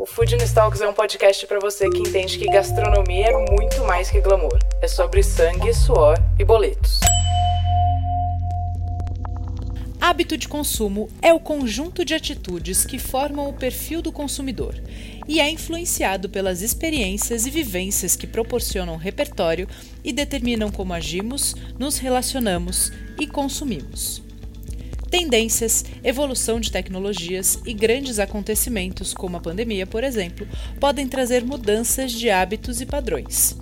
O Food Talks é um podcast para você que entende que gastronomia é muito mais que glamour. É sobre sangue, suor e boletos. Hábito de consumo é o conjunto de atitudes que formam o perfil do consumidor e é influenciado pelas experiências e vivências que proporcionam repertório e determinam como agimos, nos relacionamos e consumimos. Tendências, evolução de tecnologias e grandes acontecimentos, como a pandemia, por exemplo, podem trazer mudanças de hábitos e padrões.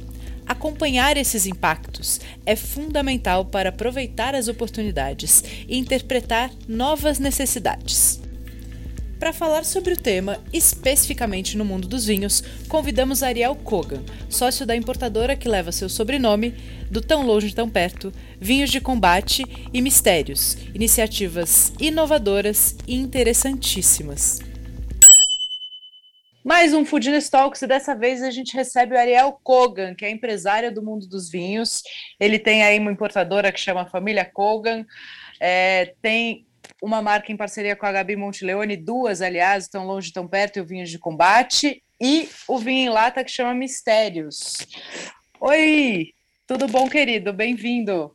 Acompanhar esses impactos é fundamental para aproveitar as oportunidades e interpretar novas necessidades. Para falar sobre o tema, especificamente no mundo dos vinhos, convidamos Ariel Kogan, sócio da importadora que leva seu sobrenome, do Tão Longe Tão Perto, Vinhos de Combate e Mistérios, iniciativas inovadoras e interessantíssimas. Mais um Foodness Talks e dessa vez a gente recebe o Ariel Kogan, que é empresário do mundo dos vinhos. Ele tem aí uma importadora que chama Família Kogan, é, tem uma marca em parceria com a Gabi Monteleone, duas, aliás, estão longe, tão perto, e o Vinho de Combate, e o vinho em lata que chama Mistérios. Oi, tudo bom, querido? Bem-vindo.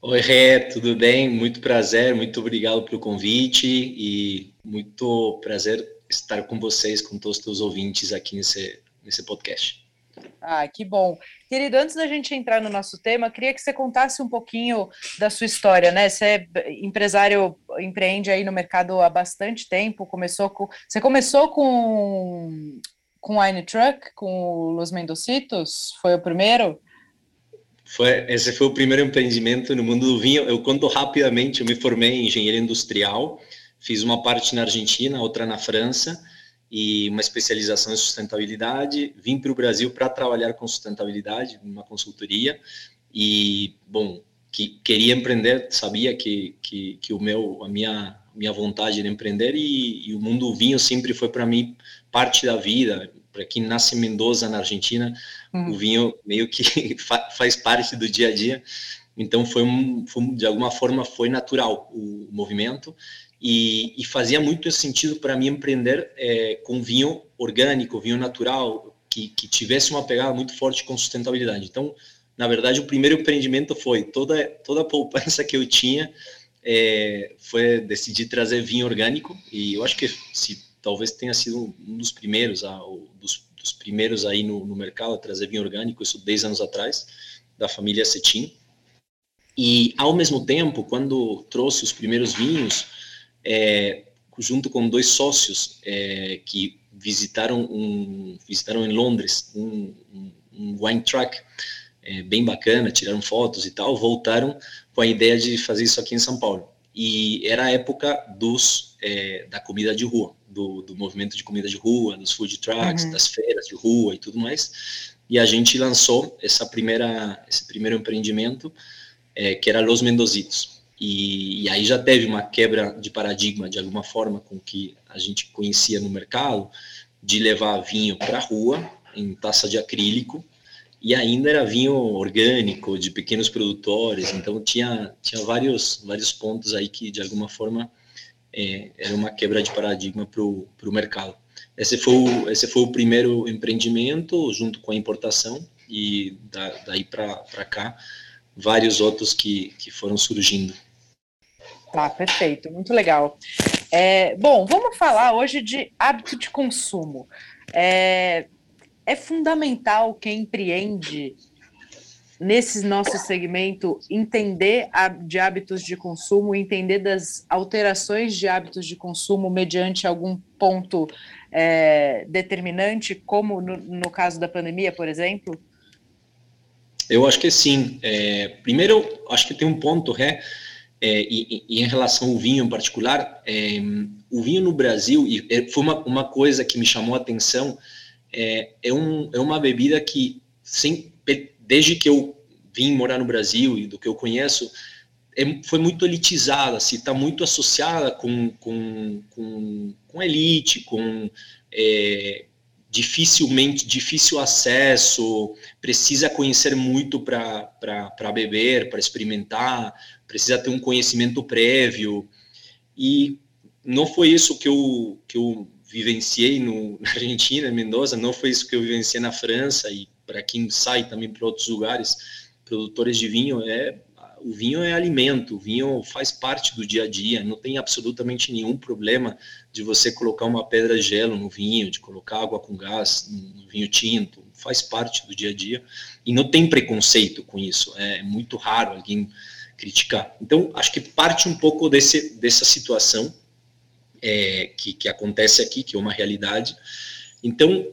Oi, Ré, tudo bem? Muito prazer, muito obrigado pelo convite e muito prazer estar com vocês, com todos os teus ouvintes aqui nesse, nesse podcast. Ah, que bom. Querido, antes da gente entrar no nosso tema, queria que você contasse um pouquinho da sua história, né? Você é empresário, empreende aí no mercado há bastante tempo, começou com... Você começou com com Wine Truck, com Los Mendocitos? Foi o primeiro? Foi, esse foi o primeiro empreendimento no mundo do vinho. Eu conto rapidamente, eu me formei em engenharia industrial, fiz uma parte na Argentina, outra na França, e uma especialização em sustentabilidade. Vim para o Brasil para trabalhar com sustentabilidade, numa consultoria, e, bom, que queria empreender, sabia que, que, que o meu, a minha, minha vontade era empreender, e, e o mundo do vinho sempre foi para mim parte da vida. Para quem nasce em Mendoza, na Argentina, uhum. o vinho meio que faz parte do dia a dia. Então foi, um, foi, de alguma forma foi natural o movimento e, e fazia muito sentido para mim empreender é, com vinho orgânico, vinho natural, que, que tivesse uma pegada muito forte com sustentabilidade. Então, na verdade, o primeiro empreendimento foi toda, toda a poupança que eu tinha é, foi decidir trazer vinho orgânico e eu acho que se talvez tenha sido um dos primeiros, ah, dos, dos, primeiros aí no, no, mercado a trazer vinho orgânico, isso 10 anos atrás, da família Cetim. E ao mesmo tempo, quando trouxe os primeiros vinhos, é, junto com dois sócios é, que visitaram um visitaram em Londres um, um, um wine truck é, bem bacana, tiraram fotos e tal, voltaram com a ideia de fazer isso aqui em São Paulo. E era a época dos é, da comida de rua, do, do, movimento de comida de rua, dos food trucks, uhum. das feiras de rua e tudo mais. E a gente lançou essa primeira esse primeiro empreendimento é, que era Los Mendocitos e, e, aí já teve uma quebra de paradigma de alguma forma com que a gente conhecia no mercado de levar vinho para a rua em taça de acrílico e ainda era vinho orgânico de pequenos produtores então tinha tinha vários vários pontos aí que de alguma forma é, era uma quebra de paradigma para o mercado esse foi o, esse foi o primeiro empreendimento junto com a importação e da, daí para cá vários outros que, que foram surgindo Tá, perfeito, muito legal. É, bom, vamos falar hoje de hábito de consumo. É, é fundamental quem empreende nesse nosso segmento entender de hábitos de consumo, entender das alterações de hábitos de consumo mediante algum ponto é, determinante, como no, no, caso da pandemia, por exemplo? Eu acho que sim. É, primeiro, acho que tem um ponto, é, é, e, e, em relação ao vinho em particular, é, o vinho no Brasil, e é, foi uma, uma coisa que me chamou a atenção, é, é, um, é uma bebida que, sem, desde que eu vim morar no Brasil e do que eu conheço, é, foi muito elitizada, assim, está muito associada com, com, com, com elite, com é, dificilmente, difícil acesso, precisa conhecer muito para beber, para experimentar, precisa ter um conhecimento prévio. E não foi isso que eu, que eu vivenciei no, na Argentina, Mendoza, não foi isso que eu vivenciei na França e para quem sai também para outros lugares, produtores de vinho, é o vinho é alimento, o vinho faz parte do dia a dia, não tem absolutamente nenhum problema de você colocar uma pedra gelo no vinho, de colocar água com gás no vinho tinto, faz parte do dia a dia e não tem preconceito com isso, é muito raro alguém criticar. Então, acho que parte um pouco desse, dessa situação é, que, que acontece aqui, que é uma realidade. Então,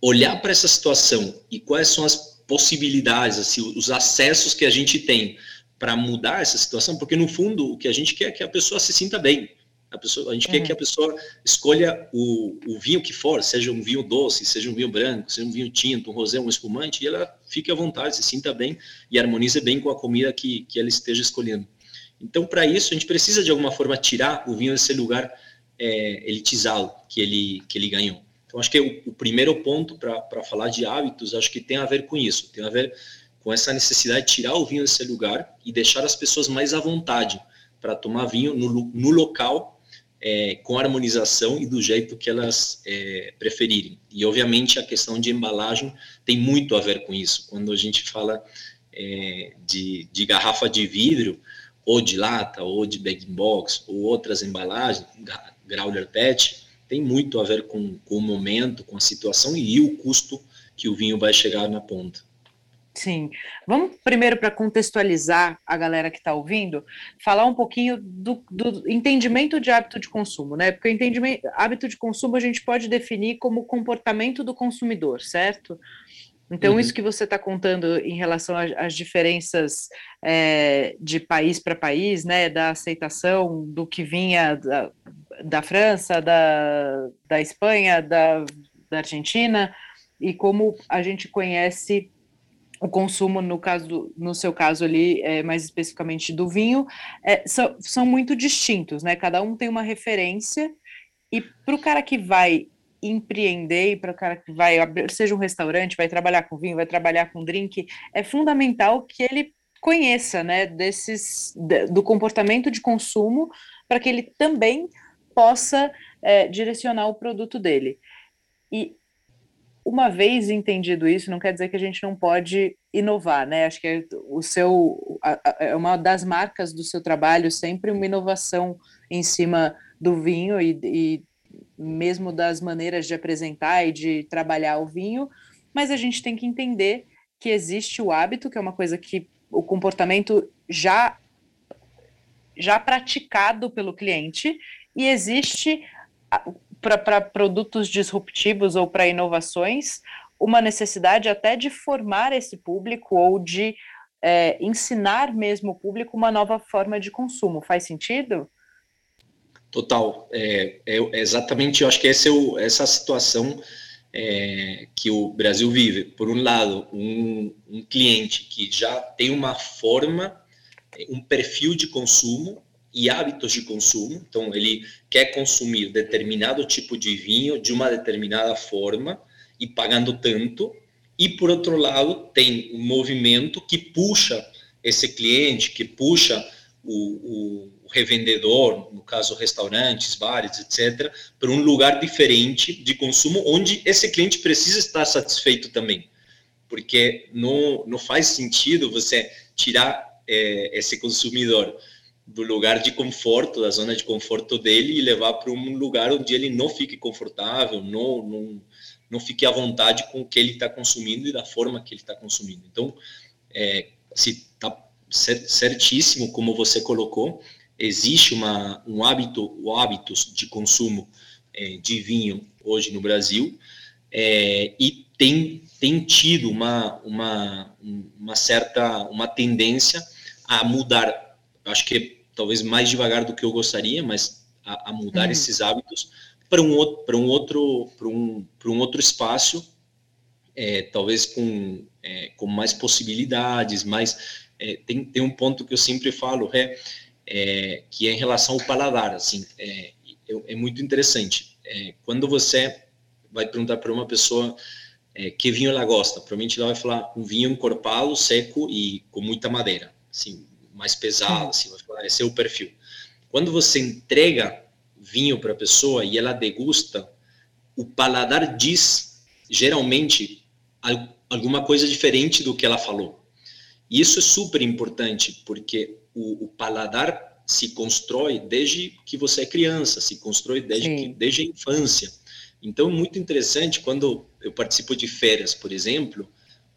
olhar para essa situação e quais são as possibilidades, assim, os acessos que a gente tem para mudar essa situação, porque no fundo o que a gente quer é que a pessoa se sinta bem. A, pessoa, a gente uhum. quer que a pessoa escolha o, o, vinho que for, seja um vinho doce, seja um vinho branco, seja um vinho tinto, um rosé, um espumante, e ela fique à vontade, se sinta bem e harmonize bem com a comida que, que ela esteja escolhendo. Então, para isso, a gente precisa de alguma forma tirar o vinho desse lugar é, elitizado que ele, que ele ganhou. Então, acho que o, o primeiro ponto para falar de hábitos, acho que tem a ver com isso, tem a ver com essa necessidade de tirar o vinho desse lugar e deixar as pessoas mais à vontade para tomar vinho no, no local, é, com harmonização e do jeito que elas é, preferirem. E, obviamente, a questão de embalagem tem muito a ver com isso. Quando a gente fala é, de, de garrafa de vidro, ou de lata, ou de bag box, ou outras embalagens, growler pet, tem muito a ver com, com o momento, com a situação e o custo que o vinho vai chegar na ponta. Sim. Vamos primeiro para contextualizar a galera que está ouvindo, falar um pouquinho do, do, entendimento de hábito de consumo, né? Porque o entendimento, hábito de consumo a gente pode definir como comportamento do consumidor, certo? Então, uhum. isso que você está contando em relação às diferenças é, de país para país, né, da aceitação do que vinha da, da França, da, da Espanha, da, da Argentina, e como a gente conhece o consumo, no caso, no seu caso ali, é, mais especificamente do vinho, é, são, são muito distintos, né? Cada um tem uma referência, e para o cara que vai empreender, para o cara que vai abrir, seja um restaurante, vai trabalhar com vinho, vai trabalhar com drink, é fundamental que ele conheça, né, desses, do comportamento de consumo, para que ele também possa é, direcionar o produto dele. E uma vez entendido isso, não quer dizer que a gente não pode inovar, né? Acho que é o seu é uma das marcas do seu trabalho sempre uma inovação em cima do vinho e, e mesmo das maneiras de apresentar e de trabalhar o vinho, mas a gente tem que entender que existe o hábito, que é uma coisa que o comportamento já já praticado pelo cliente e existe para produtos disruptivos ou para inovações, uma necessidade até de formar esse público ou de é, ensinar mesmo o público uma nova forma de consumo. Faz sentido? Total. É, é, é exatamente, eu acho que essa é o, essa situação é, que o Brasil vive. Por um lado, um, um cliente que já tem uma forma, um perfil de consumo e hábitos de consumo. Então, ele quer consumir determinado tipo de vinho de uma determinada forma e pagando tanto. E, por outro lado, tem um movimento que puxa esse cliente, que puxa o, o revendedor, no caso restaurantes, bares, etc., para um lugar diferente de consumo, onde esse cliente precisa estar satisfeito também. Porque não, não faz sentido você tirar é, esse consumidor do lugar de conforto, da zona de conforto dele e levar para um lugar onde ele não fique confortável, não, não, não fique à vontade com o que ele está consumindo e da forma que ele está consumindo. Então, é, se está certíssimo como você colocou, existe uma, um hábito, o hábitos de consumo é, de vinho hoje no Brasil é, e tem, tem tido uma, uma, uma certa uma tendência a mudar. Acho que talvez mais devagar do que eu gostaria, mas a, a mudar uhum. esses hábitos para um outro para um outro para um, um outro espaço é, talvez com, é, com mais possibilidades, mas é, tem, tem um ponto que eu sempre falo, é, é que é em relação ao paladar, assim, é, é, é muito interessante. quando você vai perguntar para uma pessoa que vinho ela gosta, provavelmente ela vai falar um vinho encorpado, seco e com muita madeira, assim, mais pesado, assim, vai falar, esse é o perfil. Quando você entrega vinho para a pessoa e ela degusta, o paladar diz geralmente alguma coisa diferente do que ela falou. E isso é super importante, porque o, o paladar se constrói desde que você é criança, se constrói desde, que, desde a infância. Então, muito interessante, quando eu participo de férias, por exemplo,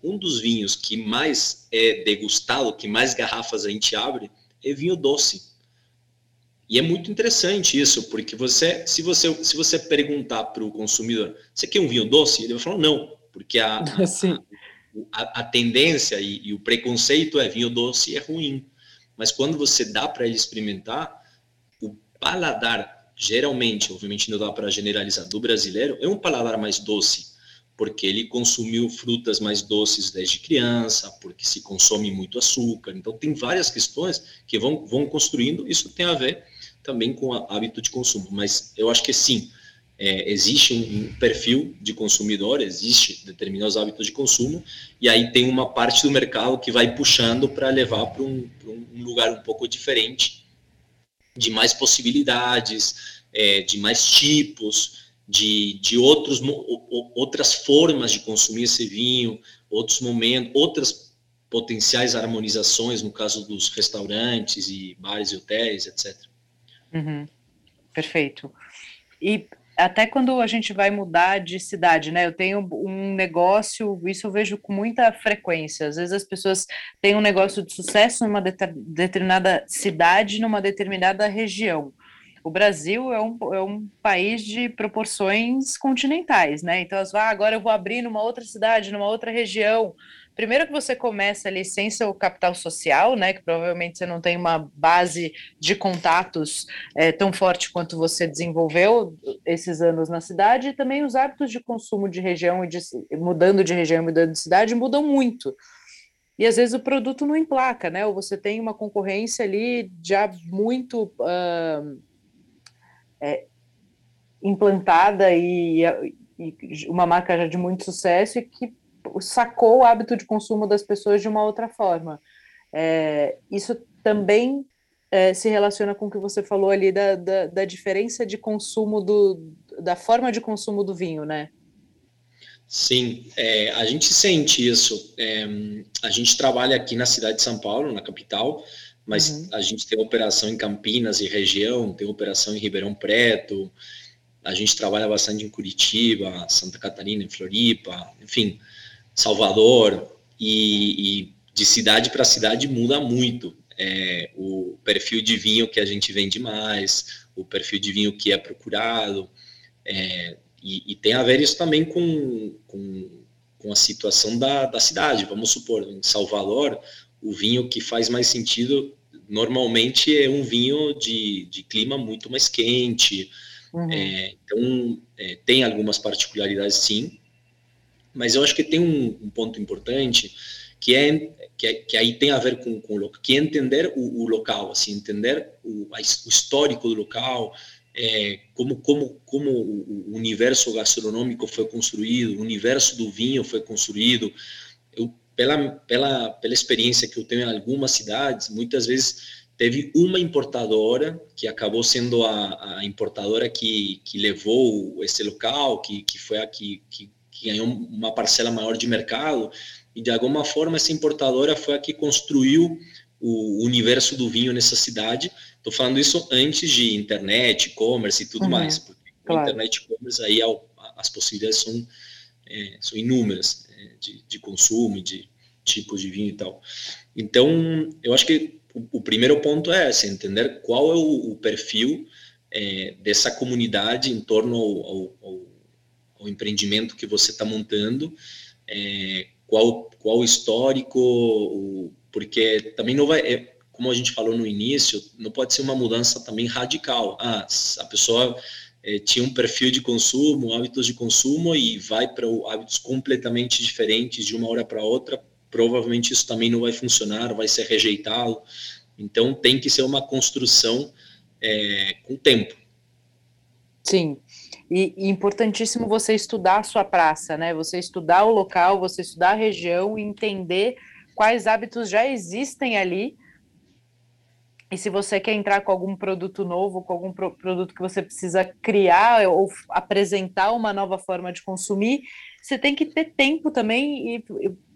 um dos vinhos que mais é degustado, que mais garrafas a gente abre, é vinho doce. E é muito interessante isso, porque você, se você, se você perguntar para o consumidor, você quer um vinho doce? Ele vai falar não, porque a, a, a, a tendência e, e, o preconceito é vinho doce é ruim. Mas quando você dá para ele experimentar, o paladar, geralmente, obviamente não dá para generalizar, do brasileiro, é um paladar mais doce, porque ele consumiu frutas mais doces desde criança, porque se consome muito açúcar. Então, tem várias questões que vão, vão construindo, isso tem a ver também com o hábito de consumo. Mas eu acho que sim, é, existe um, perfil de consumidor, existe determinados hábitos de consumo, e aí tem uma parte do mercado que vai puxando para levar para um, um, lugar um pouco diferente, de mais possibilidades, é, de mais tipos, de, de outros, outras formas de consumir esse vinho, outros momentos, outras potenciais harmonizações, no caso dos restaurantes e bares e hotéis, etc. Uhum. Perfeito. E até quando a gente vai mudar de cidade, né? Eu tenho um negócio, isso eu vejo com muita frequência. Às vezes as pessoas têm um negócio de sucesso numa determinada cidade, numa determinada região. O Brasil é um, é um país de proporções continentais, né? Então, as, ah, agora eu vou abrir numa outra cidade, numa outra região primeiro que você começa ali sem seu capital social, né, que provavelmente você não tem uma base de contatos é, tão forte quanto você desenvolveu esses anos na cidade, e também os hábitos de consumo de região e de, mudando de região mudando de cidade mudam muito. E às vezes o produto não emplaca, né? Ou você tem uma concorrência ali já muito uh, é, implantada e, e uma marca já de muito sucesso e que sacou o hábito de consumo das pessoas de uma outra forma. É, isso também é, se relaciona com o que você falou ali da, da, da, diferença de consumo do, da forma de consumo do vinho, né? Sim, é, a gente sente isso. É, a gente trabalha aqui na cidade de São Paulo, na capital, mas uhum. a gente tem operação em Campinas e região, tem operação em Ribeirão Preto, a gente trabalha bastante em Curitiba, Santa Catarina, em Floripa, enfim, Salvador, e, e de cidade para cidade muda muito. É, o perfil de vinho que a gente vende mais, o perfil de vinho que é procurado, é, e, e, tem a ver isso também com, com, com a situação da, da cidade. Vamos supor, em Salvador, o vinho que faz mais sentido normalmente é um vinho de, de clima muito mais quente. Uhum. É, então, é, tem algumas particularidades, sim, mas eu acho que tem um, um ponto importante que é, que é, que aí tem a ver com, com o local, que é entender o, o local, assim, entender o, a, o histórico do local, é, como, como, como o universo gastronômico foi construído, o universo do vinho foi construído. Eu, pela, pela, pela experiência que eu tenho em algumas cidades, muitas vezes teve uma importadora que acabou sendo a, a importadora que, que levou esse local, que, que foi a que, que que ganhou uma parcela maior de mercado, e de alguma forma essa importadora foi a que construiu o universo do vinho nessa cidade. Estou falando isso antes de internet, e-commerce e tudo uhum, mais, porque claro. internet e e-commerce aí as possibilidades são, é, são inúmeras é, de, de consumo, de tipos de vinho e tal. Então, eu acho que o, o primeiro ponto é esse, entender qual é o, o perfil é, dessa comunidade em torno ao, ao, ao o empreendimento que você está montando, é, qual, qual o histórico, o, porque também não vai, é, como a gente falou no início, não pode ser uma mudança também radical. Ah, a pessoa é, tinha um perfil de consumo, hábitos de consumo e vai para hábitos completamente diferentes de uma hora para outra, provavelmente isso também não vai funcionar, vai ser rejeitado. Então tem que ser uma construção é, com tempo. Sim. E, e, importantíssimo você estudar a sua praça, né? Você estudar o local, você estudar a região e entender quais hábitos já existem ali e se você quer entrar com algum produto novo, com algum pro produto que você precisa criar ou apresentar uma nova forma de consumir, você tem que ter tempo também e,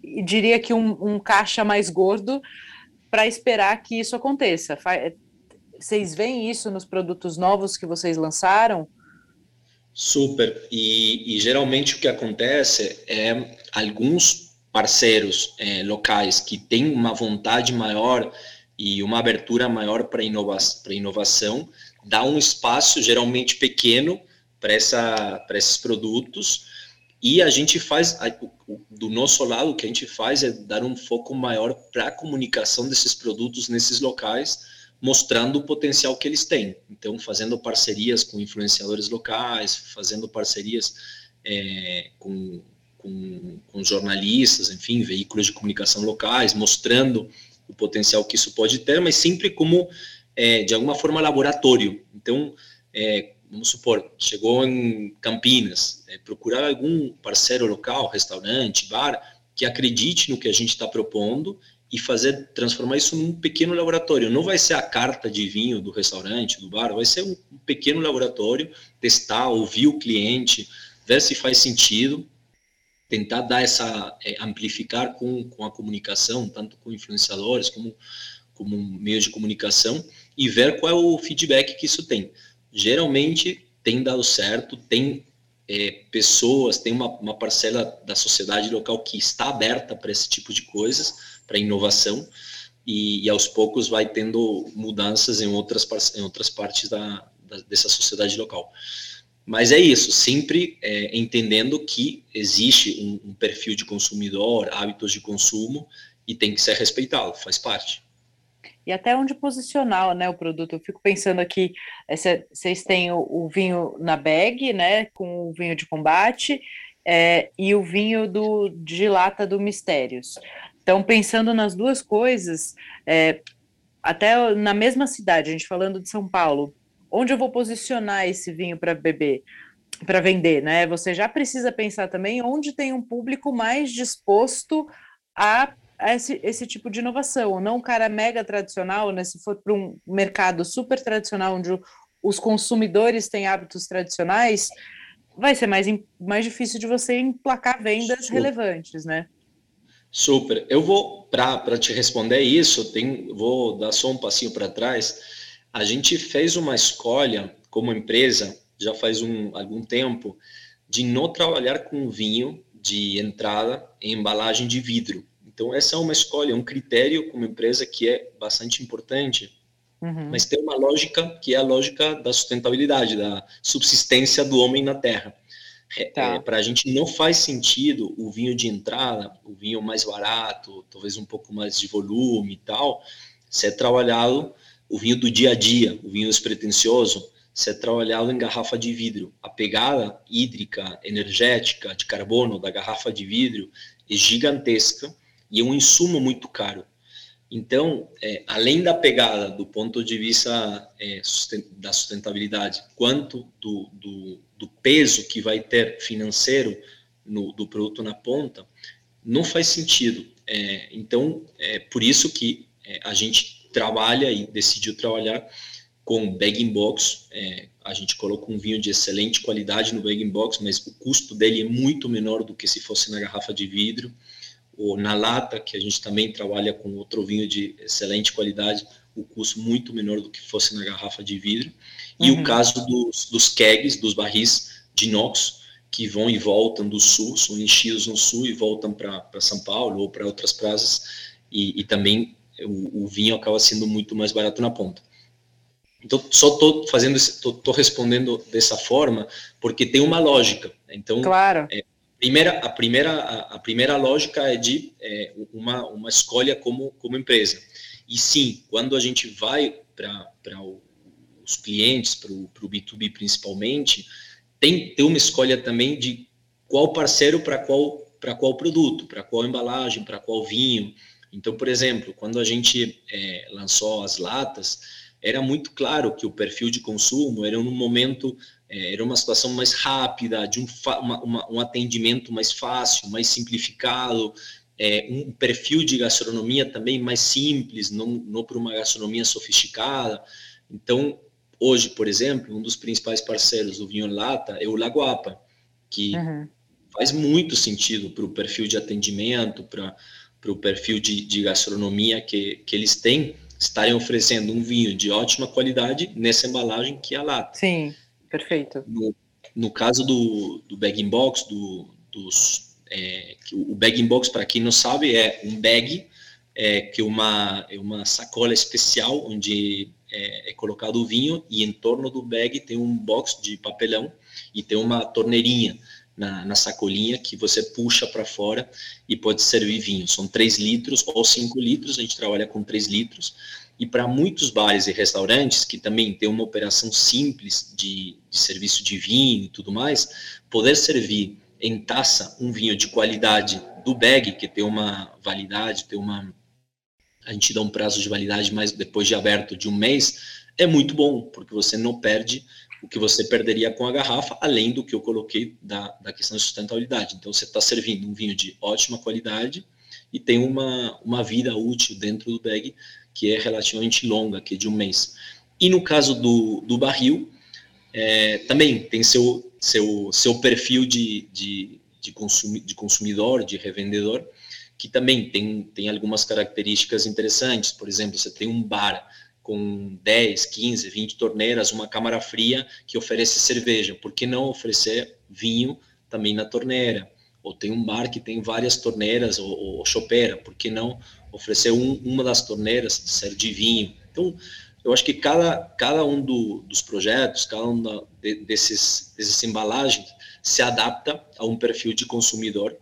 e, e diria que um, um, caixa mais gordo para esperar que isso aconteça. Vocês veem isso nos produtos novos que vocês lançaram? Super. E, e geralmente o que acontece é alguns parceiros é, locais que têm uma vontade maior e uma abertura maior para inova inovação, dá um espaço geralmente pequeno para esses produtos e a gente faz, do nosso lado, o que a gente faz é dar um foco maior para a comunicação desses produtos nesses locais, mostrando o potencial que eles têm. Então, fazendo parcerias com influenciadores locais, fazendo parcerias é, com, com, com jornalistas, enfim, veículos de comunicação locais, mostrando o potencial que isso pode ter, mas sempre como, é, de alguma forma, laboratório. Então, é, vamos supor, chegou em Campinas, é, procurar algum parceiro local, restaurante, bar, que acredite no que a gente está propondo e fazer transformar isso num pequeno laboratório. Não vai ser a carta de vinho do restaurante, do bar, vai ser um pequeno laboratório, testar, ouvir o cliente, ver se faz sentido tentar dar essa, é, amplificar com, com a comunicação, tanto com influenciadores como, como meios de comunicação, e ver qual é o feedback que isso tem. Geralmente tem dado certo, tem é, pessoas, tem uma, uma parcela da sociedade local que está aberta para esse tipo de coisas, para inovação, e, e, aos poucos vai tendo mudanças em outras, em outras partes da, da dessa sociedade local. Mas é isso, sempre é, entendendo que existe um, um, perfil de consumidor, hábitos de consumo e tem que ser respeitado, faz parte. E até onde posicionar né, o produto. Eu fico pensando aqui, vocês têm o, o, vinho na bag, né, com o vinho de combate, é, e o vinho do, de lata do Mistérios. Então, pensando nas duas coisas, é, até na mesma cidade, a gente falando de São Paulo, onde eu vou posicionar esse vinho para beber, para vender, né? Você já precisa pensar também onde tem um público mais disposto a esse, esse tipo de inovação, não um cara mega tradicional, né? Se for para um mercado super tradicional, onde os consumidores têm hábitos tradicionais, vai ser mais, mais difícil de você emplacar vendas relevantes, né? Super. Eu vou, para te responder isso, tem, vou dar só um passinho para trás a gente fez uma escolha como empresa, já faz um, algum tempo, de não trabalhar com vinho de entrada em embalagem de vidro. Então, essa é uma escolha, um critério como empresa que é bastante importante, uhum. mas tem uma lógica que é a lógica da sustentabilidade, da subsistência do homem na Terra. É, tá. É, Para a gente não faz sentido o vinho de entrada, o vinho mais barato, talvez um pouco mais de volume e tal, ser trabalhado o vinho do dia a dia, o vinho despretensioso, ser trabalhado em garrafa de vidro. A pegada hídrica, energética, de carbono da garrafa de vidro é gigantesca e é um insumo muito caro. Então, é, além da pegada do ponto de vista é, da sustentabilidade, quanto do, do, do, peso que vai ter financeiro no, do produto na ponta, não faz sentido. É, então, é por isso que é, a gente trabalha e decidiu trabalhar com bag box. É, a gente colocou um vinho de excelente qualidade no bag box, mas o custo dele é muito menor do que se fosse na garrafa de vidro. Ou na lata, que a gente também trabalha com outro vinho de excelente qualidade, o custo muito menor do que fosse na garrafa de vidro. E uhum. o caso dos, dos kegs, dos barris de inox, que vão e voltam do sul, são enchidos no sul e voltam para São Paulo ou para outras praças, e, e também o, o vinho acaba sendo muito mais barato na ponta. Então, só estou fazendo, estou respondendo dessa forma porque tem uma lógica. Então, claro. É, primeira, a primeira, a, a, primeira lógica é de é, uma, uma escolha como, como empresa. E sim, quando a gente vai para os clientes, para o B2B principalmente, tem ter uma escolha também de qual parceiro para qual para qual produto, para qual embalagem, para qual vinho. Então, por exemplo, quando a gente é, lançou as latas, era muito claro que o perfil de consumo era um momento, é, era uma situação mais rápida, de um, uma, uma, um atendimento mais fácil, mais simplificado, é, um perfil de gastronomia também mais simples, não, não para uma gastronomia sofisticada. Então, hoje, por exemplo, um dos principais parceiros do vinho lata é o Lagoapa, que uhum. faz muito sentido para o perfil de atendimento, para o perfil de, de gastronomia que, que eles têm, estarem oferecendo um vinho de ótima qualidade nessa embalagem que é a lata. Sim, perfeito. No, no caso do, do bag-in-box, do, dos é, o bag in box, para quem não sabe, é um bag é, que é uma, é uma sacola especial onde é, é, colocado o vinho e em torno do bag tem um box de papelão e tem uma torneirinha na, na sacolinha que você puxa para fora e pode servir vinho. São 3 litros ou 5 litros, a gente trabalha com 3 litros. E para muitos bares e restaurantes que também tem uma operação simples de, de serviço de vinho e tudo mais, poder servir em taça um vinho de qualidade do bag, que tem uma validade, tem uma. A gente dá um prazo de validade, mas depois de aberto de um mês, é muito bom, porque você não perde o que você perderia com a garrafa, além do que eu coloquei da, da questão de sustentabilidade. Então, você está servindo um vinho de ótima qualidade e tem uma, uma vida útil dentro do bag que é relativamente longa, que é de um mês. E no caso do, do barril, é, também tem seu, seu, seu perfil de, de, de, consumi, de consumidor, de revendedor, que também tem, tem algumas características interessantes. Por exemplo, você tem um bar com 10, 15, 20 torneiras, uma câmara fria que oferece cerveja. Por que não oferecer vinho também na torneira? Ou tem um bar que tem várias torneiras ou, ou chopeira, por que não oferecer um, uma das torneiras ser de vinho? Então, eu acho que cada, cada um do, dos projetos, cada um da, de, desses, dessas embalagens se adapta a um perfil de consumidor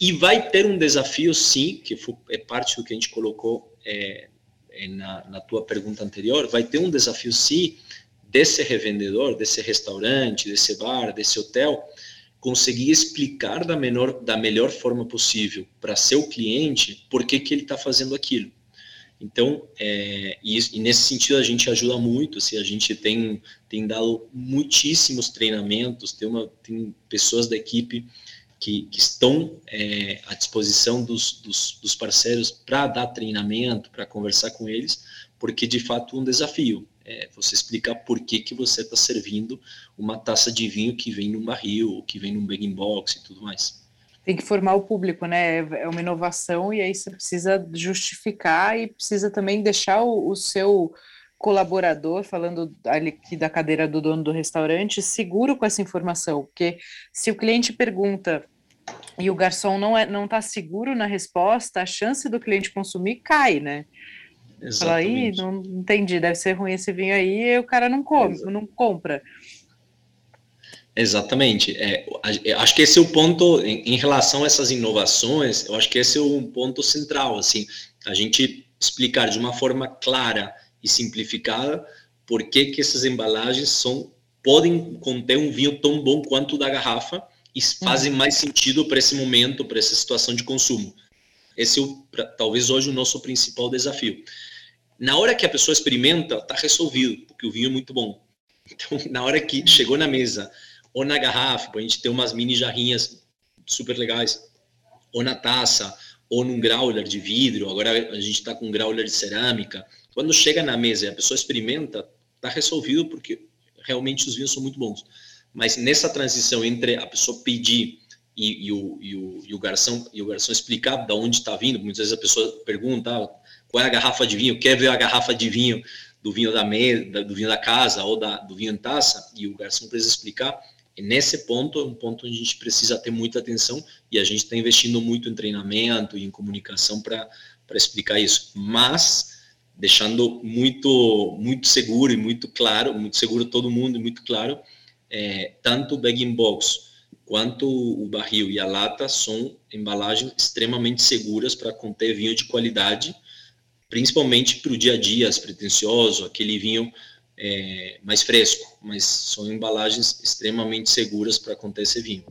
e vai ter um desafio, sim, que foi, é parte do que a gente colocou é, é na, na tua pergunta anterior, vai ter um desafio, sim, desse revendedor, desse restaurante, desse bar, desse hotel, conseguir explicar da, menor, da melhor forma possível para seu cliente por que, que ele está fazendo aquilo. Então, é, e, e, nesse sentido a gente ajuda muito, assim, a gente tem, tem dado muitíssimos treinamentos, tem, uma, tem pessoas da equipe que, que estão é, à disposição dos, dos, dos parceiros para dar treinamento, para conversar com eles, porque de fato é um desafio. É, você explicar por que, que você está servindo uma taça de vinho que vem num barril, que vem num bag box e tudo mais tem que formar o público, né? É uma inovação e aí você precisa justificar e precisa também deixar o, o seu colaborador, falando aqui da cadeira do dono do restaurante, seguro com essa informação, porque se o cliente pergunta e o garçom não é não está seguro na resposta, a chance do cliente consumir cai, né? Exatamente. Fala aí, não entendi, deve ser ruim esse vinho aí, e o cara não come, Exato. não compra. Exatamente. É, acho que esse é o ponto em, em, relação a essas inovações. Eu acho que esse é um ponto central. Assim, a gente explicar de uma forma clara e simplificada por que, que essas embalagens são podem conter um vinho tão bom quanto o da garrafa e fazem uhum. mais sentido para esse momento, para essa situação de consumo. Esse é o, pra, talvez hoje o nosso principal desafio. Na hora que a pessoa experimenta, está resolvido, porque o vinho é muito bom. Então, na hora que chegou na mesa, ou na garrafa, para a gente ter umas mini jarrinhas super legais, ou na taça, ou num growler de vidro. Agora a gente está com um growler de cerâmica. Quando chega na mesa e a pessoa experimenta, está resolvido porque realmente os vinhos são muito bons. Mas nessa transição entre a pessoa pedir e, e, o, e, o, e, o, garçom e o garçom explicar de onde está vindo, muitas vezes a pessoa pergunta ah, qual é a garrafa de vinho, quer ver a garrafa de vinho do vinho da mesa, do vinho da casa ou da, do vinho em taça, e o garçom precisa explicar nesse ponto é um ponto onde a gente precisa ter muita atenção e a gente está investindo muito em treinamento e em comunicação para explicar isso. Mas deixando muito muito seguro e muito claro, muito seguro todo mundo e muito claro, é, tanto o bag box quanto o barril e a lata são embalagens extremamente seguras para conter vinho de qualidade, principalmente para o dia a dia, pretensioso, aquele vinho é, mais fresco, mas são embalagens extremamente seguras para conter esse vinho.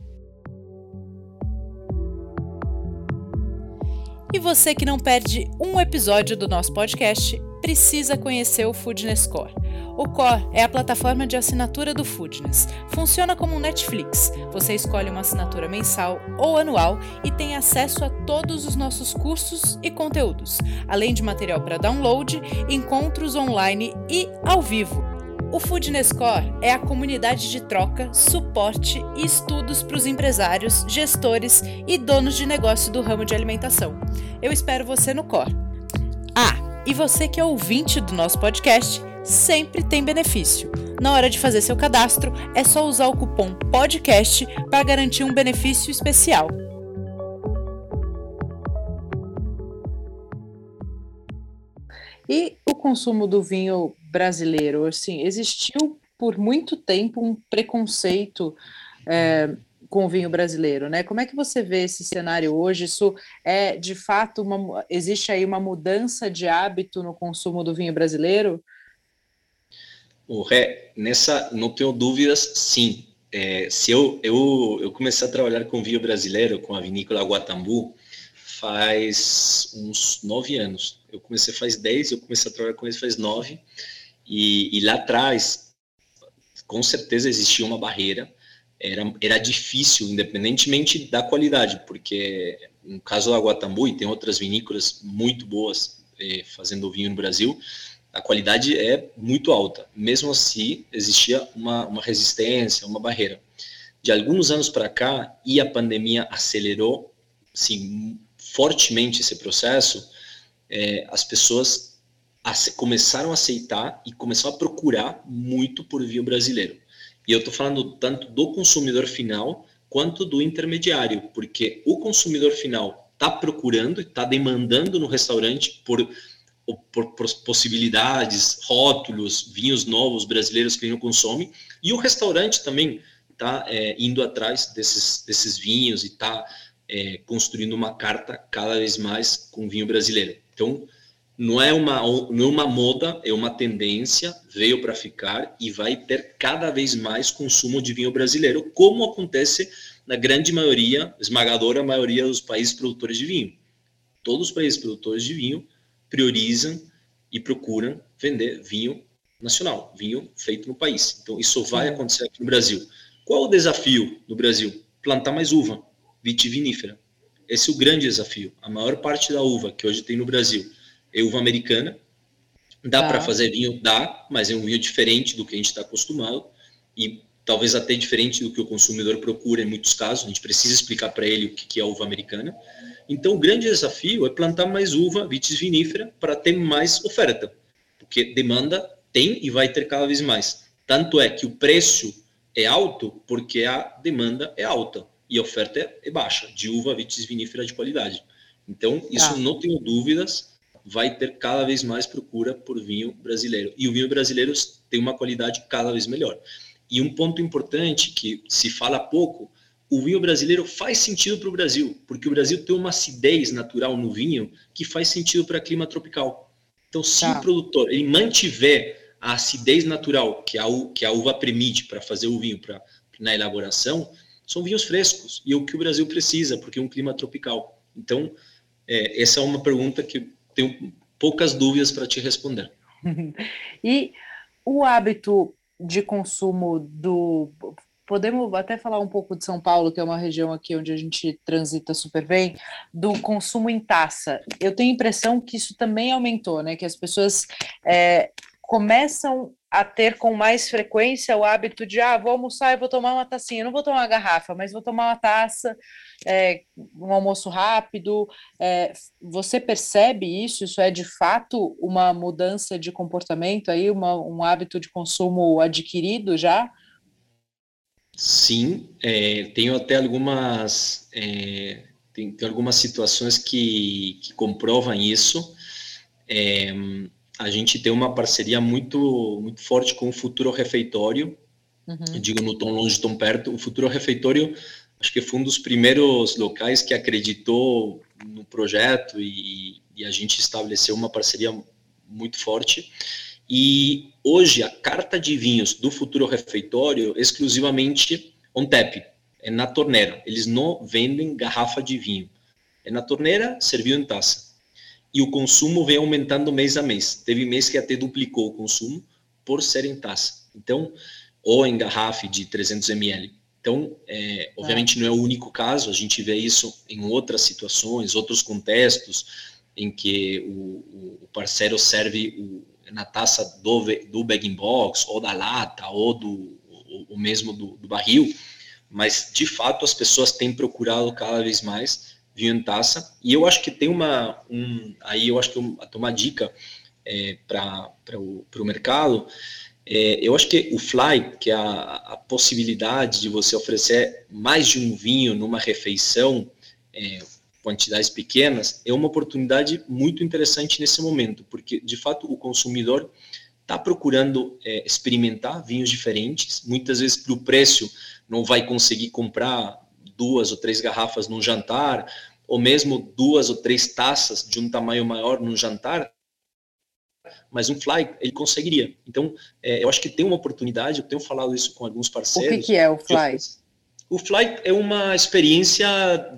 E você que não perde um episódio do nosso podcast, precisa conhecer o Foodness Core. O Core é a plataforma de assinatura do Foodness. Funciona como um Netflix. Você escolhe uma assinatura mensal ou anual e tem acesso a todos os nossos cursos e conteúdos, além de material para download, encontros online e ao vivo. O Foodness Core é a comunidade de troca, suporte e estudos para os empresários, gestores e donos de negócio do ramo de alimentação. Eu espero você no Core. Ah, e você que é ouvinte do nosso podcast, sempre tem benefício. Na hora de fazer seu cadastro, é só usar o cupom PODCAST para garantir um benefício especial. E o consumo do vinho brasileiro, assim, existiu por muito tempo um preconceito é, com o vinho brasileiro, né? Como é que você vê esse cenário hoje? Isso é de fato uma existe aí uma mudança de hábito no consumo do vinho brasileiro? O Ré, nessa não tenho dúvidas, sim. É, se eu, eu eu comecei a trabalhar com vinho brasileiro com a vinícola Guatambu faz uns nove anos. Eu comecei faz dez, eu comecei a trabalhar com eles faz nove. E, e lá atrás, com certeza existia uma barreira. Era, era difícil, independentemente da qualidade, porque no caso da Guatambu, e tem outras vinícolas muito boas eh, fazendo vinho no Brasil, a qualidade é muito alta. Mesmo assim, existia uma, uma resistência, uma barreira. De alguns anos para cá, e a pandemia acelerou sim, fortemente esse processo, é, as pessoas começaram a aceitar e começaram a procurar muito por vinho brasileiro. E eu estou falando tanto do consumidor final quanto do intermediário, porque o consumidor final está procurando, está demandando no restaurante por, possibilidades, rótulos, vinhos novos brasileiros que ele não consome, e o restaurante também está é, indo atrás desses, desses vinhos e está é, construindo uma carta cada vez mais com vinho brasileiro. Então, não é uma, não é uma moda, é uma tendência, veio para ficar e vai ter cada vez mais consumo de vinho brasileiro, como acontece na grande maioria, esmagadora maioria dos países produtores de vinho. Todos os países produtores de vinho priorizam e procuram vender vinho nacional, vinho feito no país. Então, isso vai acontecer aqui no Brasil. Qual o desafio no Brasil? Plantar mais uva vitivinífera. Esse é o grande desafio. A maior parte da uva que hoje tem no Brasil é uva americana. Dá tá. para fazer vinho? Dá, mas é um vinho diferente do que a gente está acostumado e talvez até diferente do que o consumidor procura em muitos casos. A gente precisa explicar para ele o que é uva americana. Então, o grande desafio é plantar mais uva vitis vinífera para ter mais oferta, porque demanda tem e vai ter cada vez mais. Tanto é que o preço é alto porque a demanda é alta e a oferta é baixa de uva vitis vinífera de qualidade. Então, isso ah. não tenho dúvidas, vai ter cada vez mais procura por vinho brasileiro. E o vinho brasileiro tem uma qualidade cada vez melhor. E um ponto importante que se fala pouco, o vinho brasileiro faz sentido para o Brasil, porque o Brasil tem uma acidez natural no vinho que faz sentido para clima tropical. Então, se tá. o produtor ele mantiver a acidez natural que a, que a uva permite para fazer o vinho pra, na elaboração, são vinhos frescos e é o que o Brasil precisa, porque é um clima tropical. Então, é, essa é uma pergunta que tenho poucas dúvidas para te responder. e o hábito de consumo do. Podemos até falar um pouco de São Paulo, que é uma região aqui onde a gente transita super bem, do consumo em taça. Eu tenho a impressão que isso também aumentou, né? Que as pessoas é, começam a ter com mais frequência o hábito de, ah, vou almoçar e vou tomar uma tacinha. Eu não vou tomar uma garrafa, mas vou tomar uma taça, é, um almoço rápido. É, você percebe isso? Isso é de fato uma mudança de comportamento aí, uma, um hábito de consumo adquirido já? Sim, é, tenho até algumas, é, tem, tem, algumas situações que, que comprovam isso. É, a gente tem uma parceria muito, muito forte com o Futuro Refeitório, uhum. digo no tão longe, tão perto. O Futuro Refeitório, acho que foi um dos primeiros locais que acreditou no projeto e, e a gente estabeleceu uma parceria muito forte. E hoje a carta de vinhos do futuro refeitório exclusivamente on tap, é na torneira. Eles não vendem garrafa de vinho. É na torneira, serviu em taça. E o consumo vem aumentando mês a mês. Teve mês que até duplicou o consumo por ser em taça. Então, ou em garrafa de 300 ml. Então, é, obviamente não é o único caso, a gente vê isso em outras situações, outros contextos, em que o, o parceiro serve o, na taça do, do bag box, ou da lata, ou do o, o mesmo do, do, barril, mas de fato as pessoas têm procurado cada vez mais vinho em taça, e eu acho que tem uma, um, aí eu acho que uma, uma dica é, para o mercado, é, eu acho que o fly, que é a, a, possibilidade de você oferecer mais de um vinho numa refeição, é, quantidades pequenas, é uma oportunidade muito interessante nesse momento, porque de fato o consumidor está procurando é, experimentar vinhos diferentes, muitas vezes para o preço não vai conseguir comprar duas ou três garrafas num jantar, ou mesmo duas ou três taças de um tamanho maior num jantar, mas um fly ele conseguiria. Então, é, eu acho que tem uma oportunidade, eu tenho falado isso com alguns parceiros. O que, que é o fly? O fly é uma experiência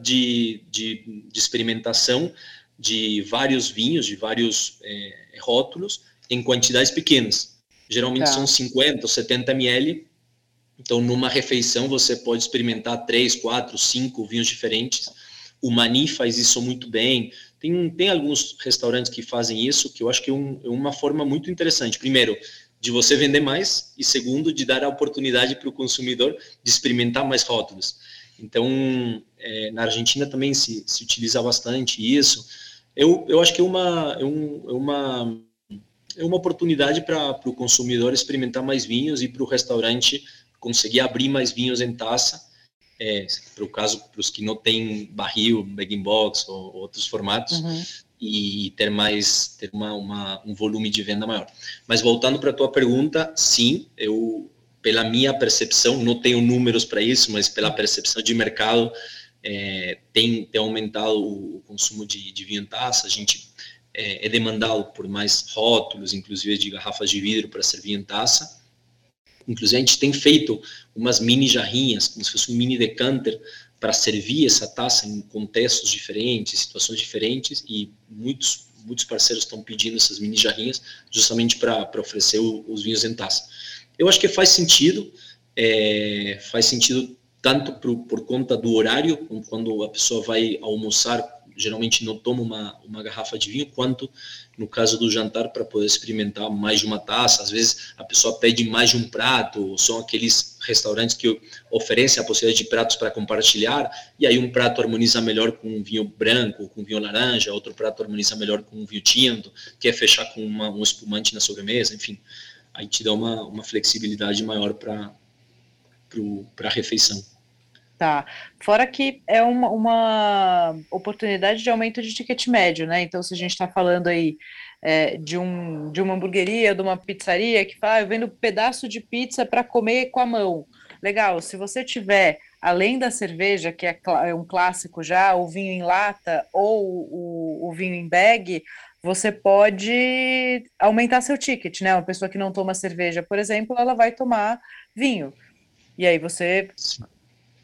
de, de, de experimentação de vários vinhos, de vários é, rótulos, em quantidades pequenas. Geralmente tá. são 50 ou 70 ml. Então, numa refeição, você pode experimentar três, quatro, cinco vinhos diferentes. O Mani faz isso muito bem. Tem, tem alguns restaurantes que fazem isso, que eu acho que é, um, é uma forma muito interessante. Primeiro, de você vender mais, e segundo, de dar a oportunidade para o consumidor de experimentar mais rótulos. Então, é, na Argentina também se, se utiliza bastante isso. Eu, eu acho que é uma, é, um, é uma, é uma oportunidade para o consumidor experimentar mais vinhos e para o restaurante conseguir abrir mais vinhos em taça é, para o caso, para os que não têm barril, bag box ou, outros formatos, uhum. e ter mais, ter uma, uma, um volume de venda maior. Mas voltando para a tua pergunta, sim, eu, pela minha percepção, não tenho números para isso, mas pela percepção de mercado, é, tem, tem aumentado o, consumo de, de vinho em taça, a gente é, é demandado por mais rótulos, inclusive de garrafas de vidro para servir em taça, Inclusive, a gente tem feito umas mini jarrinhas, como se fosse um mini decanter, para servir essa taça em contextos diferentes, situações diferentes, e muitos, muitos parceiros estão pedindo essas mini jarrinhas justamente para oferecer o, os vinhos em taça. Eu acho que faz sentido, é, faz sentido tanto por, por conta do horário, quando a pessoa vai almoçar geralmente não toma uma, uma garrafa de vinho, quanto no caso do jantar para poder experimentar mais de uma taça. Às vezes a pessoa pede mais de um prato, são aqueles restaurantes que oferecem a possibilidade de pratos para compartilhar, e aí um prato harmoniza melhor com um vinho branco, com um vinho laranja, outro prato harmoniza melhor com um vinho tinto, quer fechar com uma, um espumante na sobremesa, enfim. Aí te dá uma, uma flexibilidade maior para a refeição. Tá. Fora que é uma, uma, oportunidade de aumento de ticket médio, né? Então, se a gente está falando aí é, de, um, de uma hamburgueria, de uma pizzaria que fala, ah, eu vendo pedaço de pizza para comer com a mão. Legal, se você tiver, além da cerveja, que é, é um clássico já, o vinho em lata ou o, o vinho em bag, você pode aumentar seu ticket, né? Uma pessoa que não toma cerveja, por exemplo, ela vai tomar vinho. E aí você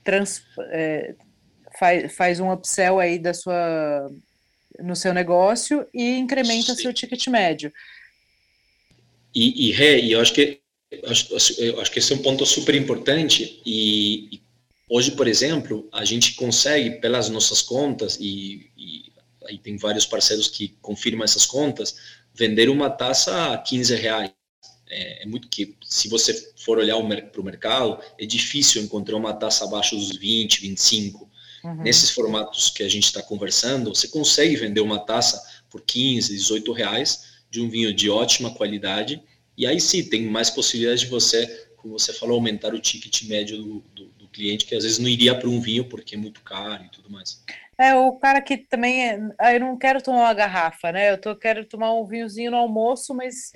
trans, é, faz, faz um upsell aí da sua, no seu negócio e incrementa Sim. seu ticket médio. E, e, e eu acho que acho, acho que esse é um ponto super importante e, e, hoje, por exemplo, a gente consegue pelas nossas contas e, e aí tem vários parceiros que confirmam essas contas, vender uma taça a 15 reais é, é, muito que, se você for olhar para o mercado, é difícil encontrar uma taxa abaixo dos 20, 25. Uhum. Nesses formatos que a gente está conversando, você consegue vender uma taça por 15, 18 reais de um vinho de ótima qualidade, e aí sim, tem mais possibilidades de você, como você falou, aumentar o ticket médio do, do, do cliente, que às vezes não iria para um vinho porque é muito caro e tudo mais. É, o cara que também, é, ah, eu não quero tomar uma garrafa, né? Eu tô, quero tomar um vinhozinho no almoço, mas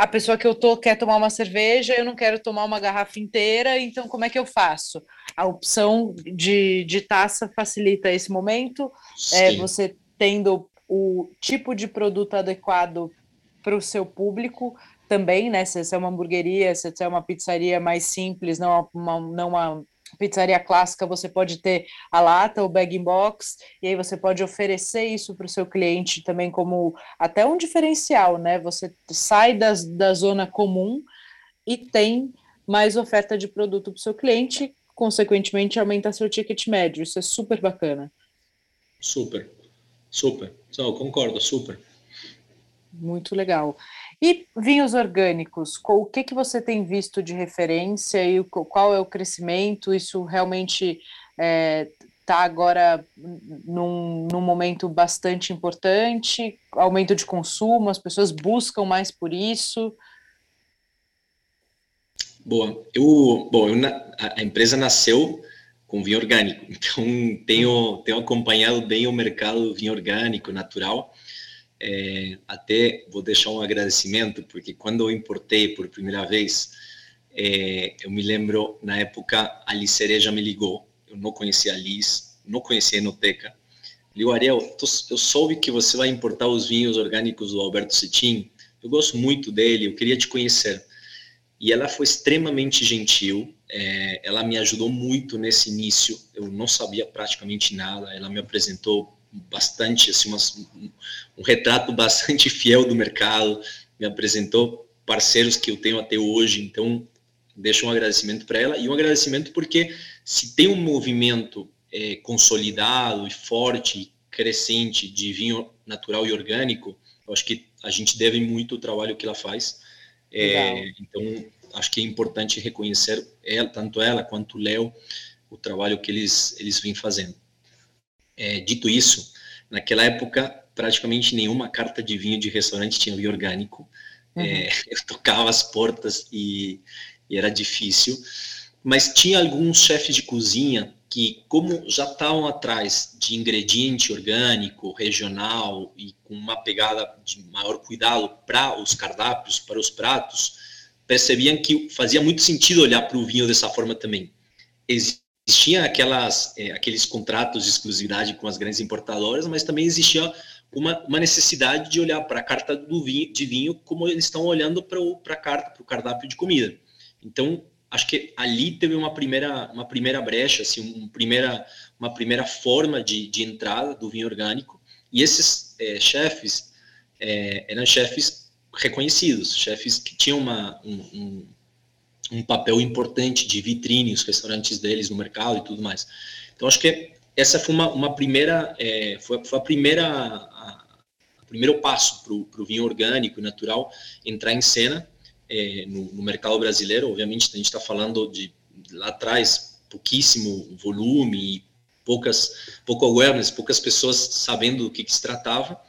a pessoa que eu tô quer tomar uma cerveja, eu não quero tomar uma garrafa inteira, então como é que eu faço? A opção de, de taça facilita esse momento, é, você tendo o tipo de produto adequado para o seu público, também, né? Se você é uma hamburgueria, se você é uma pizzaria mais simples, não uma, não uma pizzaria clássica, você pode ter a lata, o bag in box, e aí você pode oferecer isso para o seu cliente também como até um diferencial, né? Você sai das, da zona comum e tem mais oferta de produto para o seu cliente, consequentemente aumenta seu ticket médio. Isso é super bacana. Super, super. Só concordo, super. Muito legal. E vinhos orgânicos, o que, que você tem visto de referência e qual é o crescimento? Isso realmente está é, tá agora num, num momento bastante importante, aumento de consumo, as pessoas buscam mais por isso. Boa. Eu, bom, eu, a empresa nasceu com vinho orgânico, então tenho, tenho acompanhado bem o mercado do vinho orgânico, natural. É, até vou deixar um agradecimento, porque quando eu importei por primeira vez, é, eu me lembro, na época, a Liz Cereja me ligou, eu não conhecia a Liz, não conhecia a Enoteca. Ligou, Ariel, eu soube que você vai importar os vinhos orgânicos do Alberto Cetim, eu gosto muito dele, eu queria te conhecer. E ela foi extremamente gentil, é, ela me ajudou muito nesse início, eu não sabia praticamente nada, ela me apresentou bastante, assim, um, um retrato bastante fiel do mercado, me apresentou parceiros que eu tenho até hoje, então deixo um agradecimento para ela e um agradecimento porque se tem um movimento é, consolidado e forte, crescente de vinho natural e orgânico, eu acho que a gente deve muito o trabalho que ela faz. É, então, acho que é importante reconhecer ela, tanto ela quanto o Léo, o trabalho que eles, eles vêm fazendo. É, dito isso, naquela época, praticamente nenhuma carta de vinho de restaurante tinha vinho orgânico. Uhum. É, eu tocava as portas e, e era difícil. Mas tinha alguns chefes de cozinha que, como já estavam atrás de ingrediente orgânico, regional e com uma pegada de maior cuidado para os cardápios, para os pratos, percebiam que fazia muito sentido olhar para o vinho dessa forma também. Existiam aquelas, é, aqueles contratos de exclusividade com as grandes importadoras, mas também existia uma, uma necessidade de olhar para a carta do vinho, de vinho como eles estão olhando para a carta, para o cardápio de comida. Então, acho que ali teve uma primeira, uma primeira brecha, assim, uma primeira, uma primeira forma de, de entrada do vinho orgânico. E esses é, chefes é, eram chefes reconhecidos, chefes que tinham uma, um, um, papel importante de vitrine, os restaurantes deles no mercado e tudo mais. Então, acho que essa foi uma, uma primeira, é, foi, foi, a primeira, a, a primeiro passo para o vinho orgânico e natural entrar em cena é, no, no, mercado brasileiro. Obviamente, a gente está falando de lá atrás pouquíssimo volume e poucas, pouco awareness, poucas pessoas sabendo do que, que se tratava.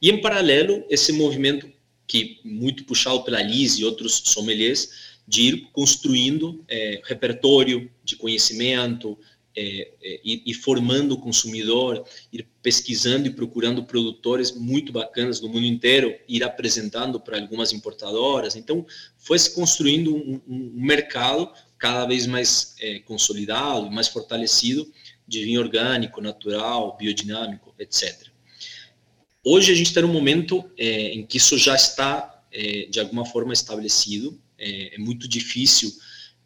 E em paralelo, esse movimento que muito puxado pela Liz e outros sommeliers, de ir construindo é, repertório de conhecimento é, é, e, e, formando o consumidor, ir pesquisando e procurando produtores muito bacanas no mundo inteiro, ir apresentando para algumas importadoras. Então, foi se construindo um, um mercado cada vez mais é, consolidado, mais fortalecido de vinho orgânico, natural, biodinâmico, etc. Hoje a gente está num momento é, em que isso já está, é, de alguma forma, estabelecido. É, é muito difícil,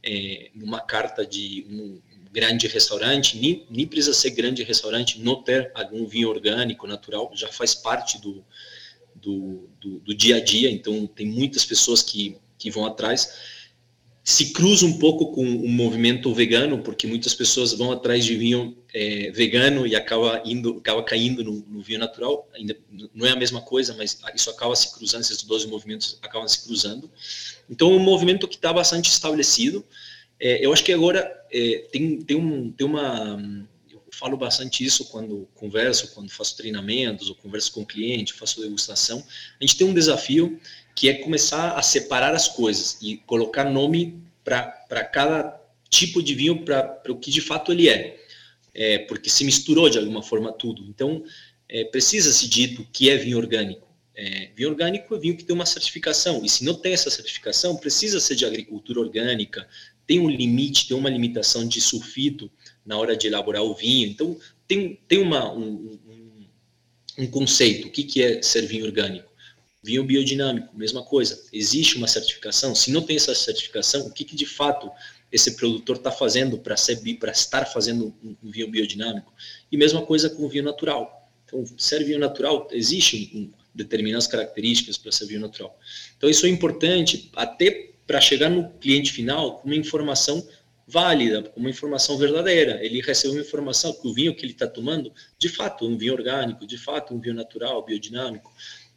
é, numa carta de um grande restaurante, nem, nem precisa ser grande restaurante, não ter algum vinho orgânico, natural, já faz parte do, do, do, do dia a dia, então tem muitas pessoas que, que vão atrás se cruza um pouco com o movimento vegano, porque muitas pessoas vão atrás de vinho é, vegano e acaba indo, acaba caindo no, no, vinho natural. Ainda não é a mesma coisa, mas isso acaba se cruzando, esses dois movimentos acabam se cruzando. Então, um movimento que está bastante estabelecido. É, eu acho que agora é, tem, tem, um, tem uma eu falo bastante isso quando converso, quando faço treinamentos ou converso com o cliente, faço degustação. A gente tem um desafio que é começar a separar as coisas e colocar nome para cada tipo de vinho, para o que de fato ele é. é. Porque se misturou de alguma forma tudo. Então, é, precisa se dito que é vinho orgânico. É, vinho orgânico é vinho que tem uma certificação, e se não tem essa certificação, precisa ser de agricultura orgânica, tem um limite, tem uma limitação de sulfito na hora de elaborar o vinho. Então, tem, tem uma, um, um, um conceito: o que, que é ser vinho orgânico? Vinho biodinâmico, mesma coisa. Existe uma certificação? Se não tem essa certificação, o que, que de fato esse produtor está fazendo para para estar fazendo um, vinho biodinâmico? E mesma coisa com o vinho natural. Então, ser vinho natural, existe um, determinadas características para ser vinho natural. Então, isso é importante até para chegar no cliente final com uma informação válida, com uma informação verdadeira. Ele recebe uma informação que o vinho que ele está tomando, de fato, um vinho orgânico, de fato, um vinho natural, biodinâmico.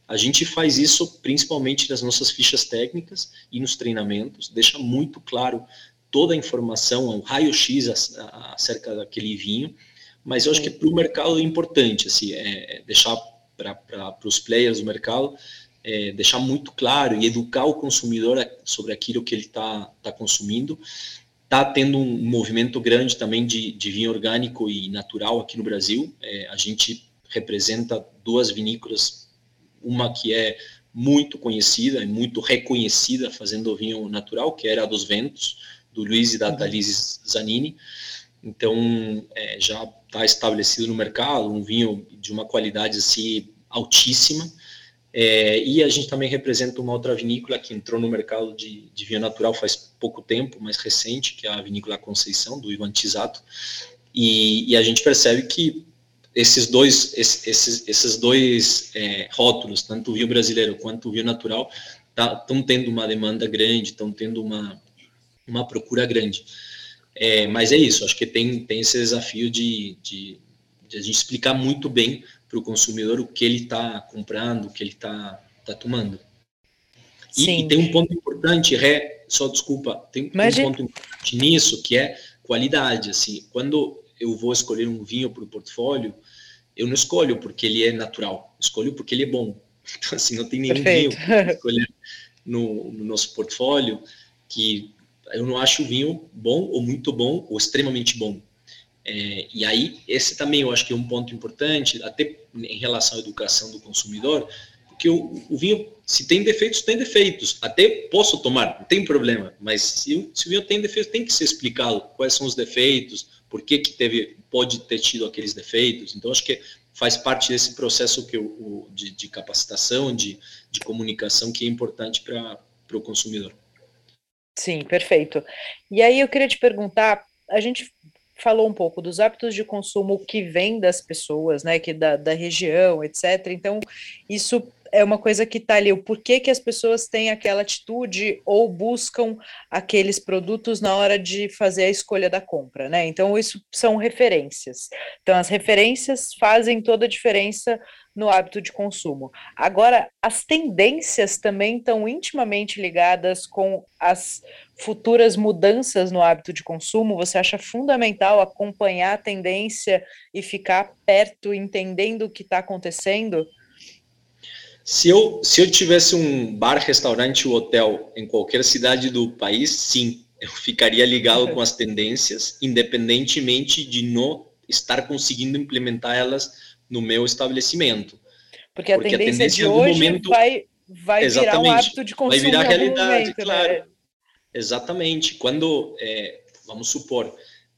A gente faz isso principalmente nas nossas fichas técnicas e nos treinamentos, deixa muito claro toda a informação, o raio-x acerca daquele vinho, mas eu acho que para o mercado é importante assim, é, é deixar para os players do mercado, é, deixar muito claro e educar o consumidor sobre aquilo que ele está tá consumindo. Está tendo um movimento grande também de, de vinho orgânico e natural aqui no Brasil. É, a gente representa duas vinícolas uma que é muito conhecida e muito reconhecida fazendo vinho natural, que era a dos Ventos, do Luiz e da uhum. Thalise Zanini. Então, é, já está estabelecido no mercado, um vinho de uma qualidade assim altíssima. É, e a gente também representa uma outra vinícola que entrou no mercado de, de vinho natural faz pouco tempo, mais recente, que é a vinícola Conceição, do Ivan Tisato. E, e a gente percebe que esses dois, esses, esses dois é, rótulos, tanto o vinho brasileiro quanto o vinho natural, estão tá, tendo uma demanda grande, estão tendo uma, uma procura grande. É, mas é isso, acho que tem, tem esse desafio de, de, de a gente explicar muito bem para o consumidor o que ele está comprando, o que ele está tá tomando. E, e, tem um ponto importante, Ré, só desculpa, tem, um ponto importante nisso, que é qualidade. Assim, quando eu vou escolher um vinho para o portfólio, eu não escolho porque ele é natural, escolho porque ele é bom. Então, assim, não tem nenhum Perfeito. vinho escolher no, no, nosso portfólio que eu não acho o vinho bom ou muito bom ou extremamente bom. É, e aí, esse também eu acho que é um ponto importante, até em relação à educação do consumidor, porque o, o vinho, se tem defeitos, tem defeitos. Até posso tomar, não tem problema, mas se, se o vinho tem defeitos, tem que ser explicado quais são os defeitos, por que, que teve, pode ter tido aqueles defeitos. Então, acho que faz parte desse processo que o, de, de capacitação, de, de comunicação, que é importante para o consumidor. Sim, perfeito. E aí eu queria te perguntar, a gente falou um pouco dos hábitos de consumo que vêm das pessoas, né, que da, da região, etc. Então, isso é uma coisa que está ali, o porquê que as pessoas têm aquela atitude ou buscam aqueles produtos na hora de fazer a escolha da compra, né? Então, isso são referências. Então, as referências fazem toda a diferença no hábito de consumo. Agora, as tendências também estão intimamente ligadas com as futuras mudanças no hábito de consumo. Você acha fundamental acompanhar a tendência e ficar perto, entendendo o que está acontecendo? Se eu, se eu tivesse um bar, restaurante ou hotel em qualquer cidade do país, sim, eu ficaria ligado com as tendências, independentemente de não estar conseguindo implementar elas no meu estabelecimento. Porque a, Porque tendência, a tendência de hoje momento, vai, vai virar um hábito de consumo. Vai virar realidade, momento, né? claro. Né? Exatamente. Quando, é, vamos supor,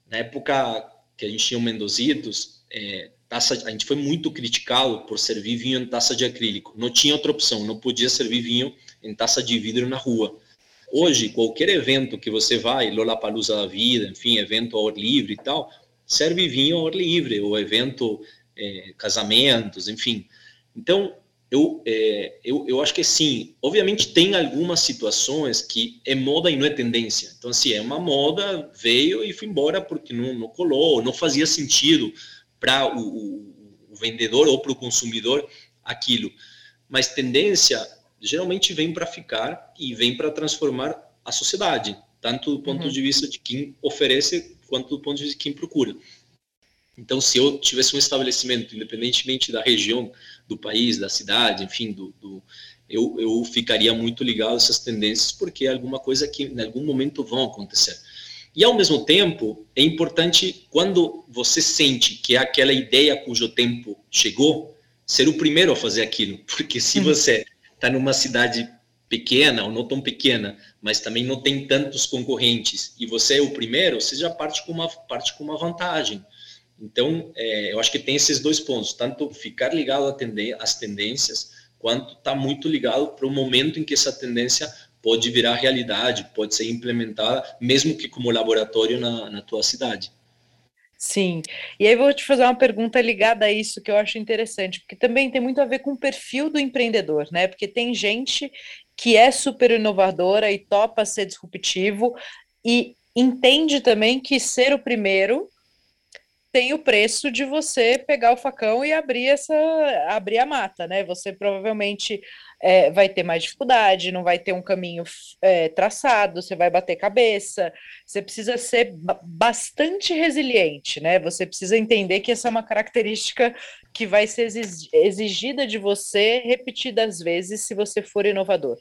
na época que a gente tinha o Mendozitos, é, taça, a gente foi muito criticado por servir vinho em taça de acrílico. Não tinha outra opção, não podia servir vinho em taça de vidro na rua. Hoje, qualquer evento que você vai, Lollapalooza da vida, enfim, evento ao ar livre e tal, serve vinho ao ar livre, ou evento, é, casamentos, enfim. Então, eu, é, eu, eu acho que sim. Obviamente, tem algumas situações que é moda e não é tendência. Então, assim, é uma moda, veio e foi embora porque não, não colou, não fazia sentido para o, o, o, vendedor ou para o consumidor aquilo. Mas tendência geralmente vem para ficar e vem para transformar a sociedade, tanto do ponto uhum. de vista de quem oferece quanto do ponto de vista de quem procura. Então, se eu tivesse um estabelecimento, independentemente da região, do país, da cidade, enfim, do, do eu, eu ficaria muito ligado a essas tendências, porque é alguma coisa que em algum momento vão acontecer. E ao mesmo tempo, é importante quando você sente que é aquela ideia cujo tempo chegou, ser o primeiro a fazer aquilo, porque se uhum. você está numa cidade pequena ou não tão pequena, mas também não tem tantos concorrentes e você é o primeiro, você já parte com uma parte com uma vantagem. Então, é, eu acho que tem esses dois pontos, tanto ficar ligado às tendências, quanto está muito ligado para o momento em que essa tendência pode virar realidade, pode ser implementada, mesmo que como laboratório na, na tua cidade. Sim, e aí vou te fazer uma pergunta ligada a isso que eu acho interessante, porque também tem muito a ver com o perfil do empreendedor, né? Porque tem gente que é super inovadora e topa ser disruptivo e entende também que ser o primeiro tem o preço de você pegar o facão e abrir essa abrir a mata, né? Você provavelmente é, vai ter mais dificuldade, não vai ter um caminho é, traçado, você vai bater cabeça, você precisa ser bastante resiliente, né? Você precisa entender que essa é uma característica que vai ser exigida de você repetidas vezes se você for inovador.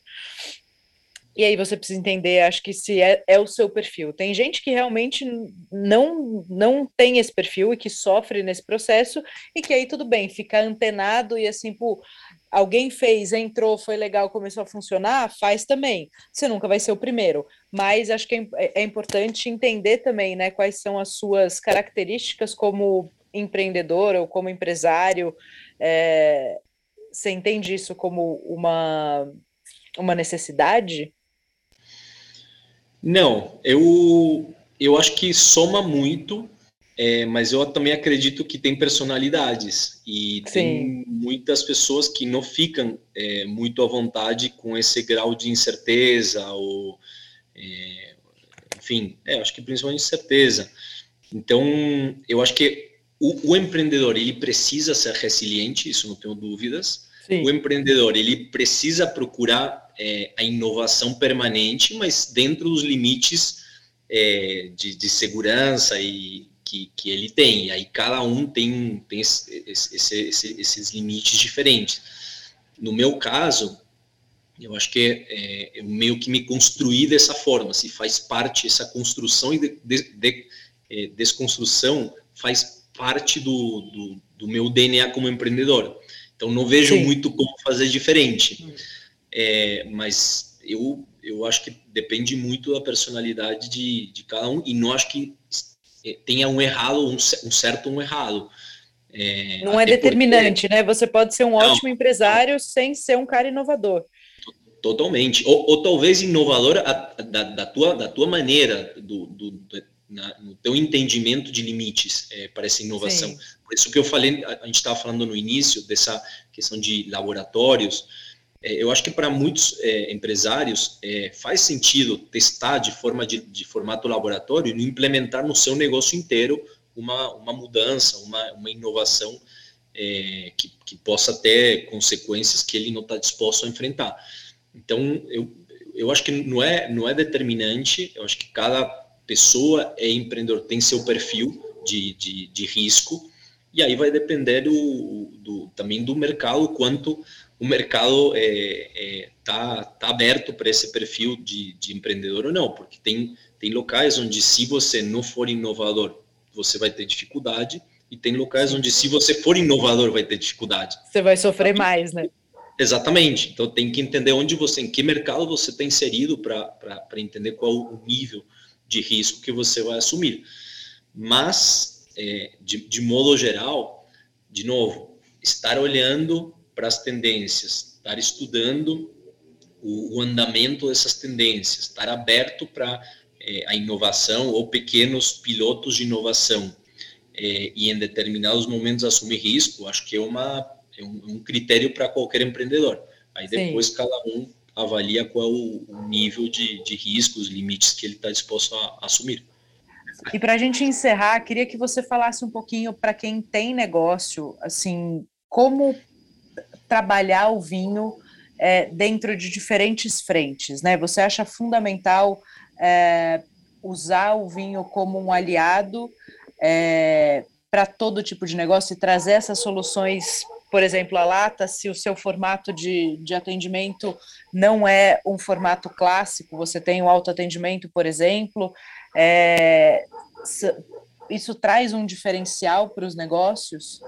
E aí você precisa entender, acho que se é, é, o seu perfil. Tem gente que realmente não não tem esse perfil e que sofre nesse processo e que aí tudo bem, fica antenado e assim, pô, alguém fez, entrou, foi legal, começou a funcionar, faz também. Você nunca vai ser o primeiro, mas acho que é, é, é importante entender também, né, quais são as suas características como empreendedor ou como empresário. É, você entende isso como uma, uma necessidade? Não, eu, eu acho que soma muito é, mas eu também acredito que tem personalidades e Sim. tem muitas pessoas que não ficam é, muito à vontade com esse grau de incerteza ou é, enfim, é, acho que principalmente incerteza. Então, eu acho que o, o, empreendedor ele precisa ser resiliente, isso não tenho dúvidas. Sim. O empreendedor ele precisa procurar é, a inovação permanente, mas dentro dos limites é, de, de segurança e que, que ele tem. E aí cada um tem, tem esse, esse, esse, esses limites diferentes. No meu caso, eu acho que é, eu meio que me construí dessa forma, se faz parte, essa construção e de, de, de, é, desconstrução faz parte do, do, do, meu DNA como empreendedor. Então não vejo Sim. muito como fazer diferente. É, mas eu, eu acho que depende muito da personalidade de, de cada um e não acho que é, tenha um errado, um, um certo um errado. É, não é determinante, porque... né? Você pode ser um não, ótimo empresário sem ser um cara inovador. Totalmente. Ou, ou talvez inovador a, da, da, tua, da tua maneira, do, do, na, no teu entendimento de limites é, para essa inovação. Sim. Por isso que eu falei, a, a gente estava falando no início dessa questão de laboratórios, eu acho que para muitos é, empresários é, faz sentido testar de forma de, de, formato laboratório e implementar no seu negócio inteiro uma, uma mudança, uma, uma inovação é, que, que, possa ter consequências que ele não está disposto a enfrentar. Então, eu, eu acho que não é, não é determinante, eu acho que cada pessoa é empreendedor, tem seu perfil de, de, de risco, e aí vai depender do, do, também do mercado, quanto o mercado está é, é, tá, tá aberto para esse perfil de, de, empreendedor ou não, porque tem, tem locais onde se você não for inovador, você vai ter dificuldade, e tem locais onde se você for inovador, vai ter dificuldade. Você vai sofrer então, mais, né? Exatamente. Então tem que entender onde você, em que mercado você está inserido para entender qual o nível de risco que você vai assumir. Mas, é, de, de modo geral, de novo, estar olhando para as tendências, estar estudando o, o, andamento dessas tendências, estar aberto para é, a inovação ou pequenos pilotos de inovação é, e em determinados momentos assumir risco, acho que é, uma, é um, um critério para qualquer empreendedor. Aí depois Sim. cada um avalia qual o, o nível de, de risco, os limites que ele está disposto a, a assumir. E para a gente encerrar, queria que você falasse um pouquinho para quem tem negócio, assim, como trabalhar o vinho é, dentro de diferentes frentes, né? Você acha fundamental é, usar o vinho como um aliado é, para todo tipo de negócio e trazer essas soluções, por exemplo, a lata, se o seu formato de, de atendimento não é um formato clássico, você tem o autoatendimento, por exemplo, é, isso traz um diferencial para os negócios?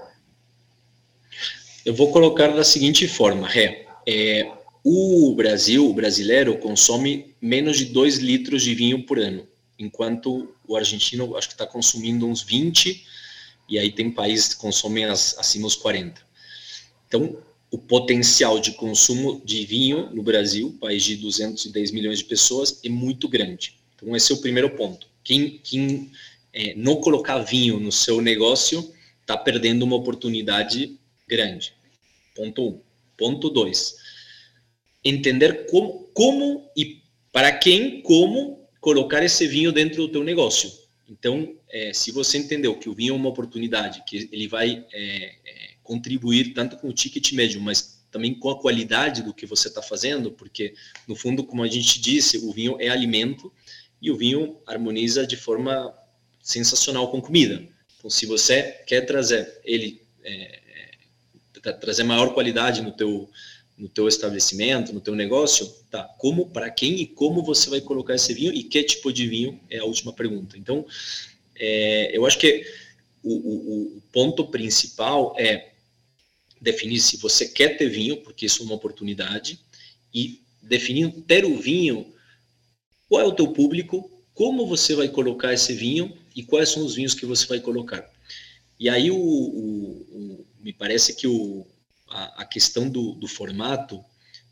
Eu vou colocar da seguinte forma, Ré. É, o Brasil, o brasileiro, consome menos de 2 litros de vinho por ano, enquanto o argentino acho que está consumindo uns 20, e aí tem países que consomem as, acima dos 40. Então, o potencial de consumo de vinho no Brasil, país de 210 milhões de pessoas, é muito grande. Então, esse é o primeiro ponto. Quem, quem é, não colocar vinho no seu negócio está perdendo uma oportunidade grande. Ponto um. Ponto dois. Entender como, como e para quem, como colocar esse vinho dentro do teu negócio. Então, é, se você entendeu que o vinho é uma oportunidade, que ele vai é, é contribuir tanto com o ticket médio, mas também com a qualidade do que você está fazendo, porque, no fundo, como a gente disse, o vinho é alimento e o vinho harmoniza de forma sensacional com comida. Então, se você quer trazer ele, é, trazer maior qualidade no teu, no teu estabelecimento, no teu negócio, tá? Como, para quem e como você vai colocar esse vinho e que tipo de vinho é a última pergunta. Então, é, eu acho que o, o, o ponto principal é definir se você quer ter vinho, porque isso é uma oportunidade, e definir ter o vinho, qual é o teu público, como você vai colocar esse vinho e quais são os vinhos que você vai colocar. E aí o, o, me parece que o, a, a questão do, do formato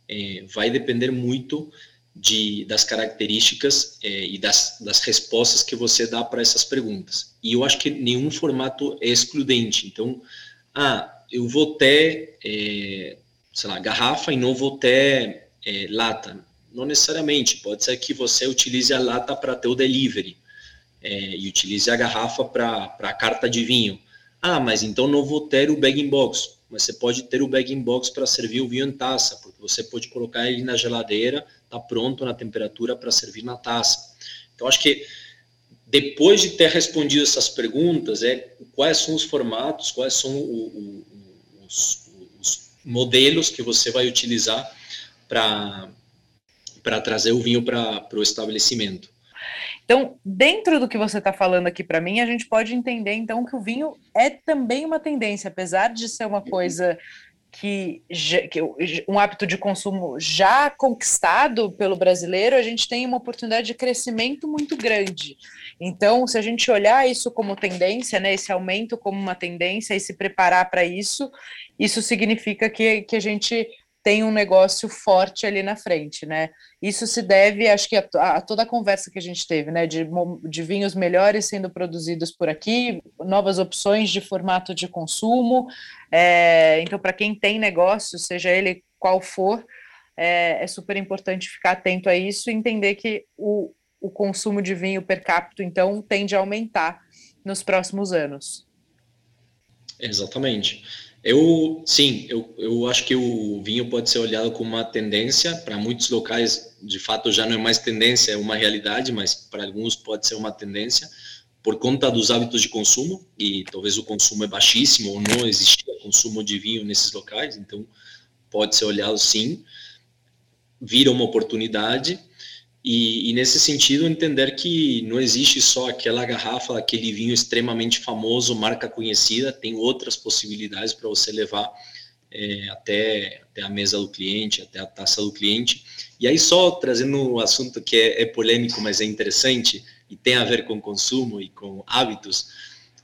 é, vai depender muito de, das características é, e das, das respostas que você dá para essas perguntas. E eu acho que nenhum formato é excludente. Então, ah, eu vou ter, é, sei lá, garrafa e não vou ter é, lata. Não necessariamente, pode ser que você utilize a lata para ter o delivery é, e utilize a garrafa para a carta de vinho. Ah, mas então não vou ter o bag-in-box. Mas você pode ter o bag-in-box para servir o vinho em taça, porque você pode colocar ele na geladeira, tá pronto na temperatura para servir na taça. Então, acho que depois de ter respondido essas perguntas, é quais são os formatos, quais são o, o, os, os modelos que você vai utilizar para trazer o vinho para o estabelecimento. Então, dentro do que você está falando aqui para mim, a gente pode entender então que o vinho é também uma tendência, apesar de ser uma coisa que, que um hábito de consumo já conquistado pelo brasileiro, a gente tem uma oportunidade de crescimento muito grande. Então, se a gente olhar isso como tendência, né, esse aumento como uma tendência e se preparar para isso, isso significa que, que a gente tem um negócio forte ali na frente, né? Isso se deve, acho que, a, a, toda a conversa que a gente teve, né? De, de vinhos melhores sendo produzidos por aqui, novas opções de formato de consumo. É, então, para quem tem negócio, seja ele qual for, é, é, super importante ficar atento a isso e entender que o, o consumo de vinho per capita, então, tende a aumentar nos próximos anos. Exatamente. Eu, sim, eu, eu acho que o vinho pode ser olhado como uma tendência. Para muitos locais, de fato, já não é mais tendência, é uma realidade, mas para alguns pode ser uma tendência por conta dos hábitos de consumo, e talvez o consumo é baixíssimo ou não existia consumo de vinho nesses locais, então pode ser olhado sim, vira uma oportunidade, e, e, nesse sentido, entender que não existe só aquela garrafa, aquele vinho extremamente famoso, marca conhecida, tem outras possibilidades para você levar é, até, até a mesa do cliente, até a taça do cliente. E aí, só trazendo um assunto que é, é polêmico, mas é interessante e tem a ver com consumo e com hábitos,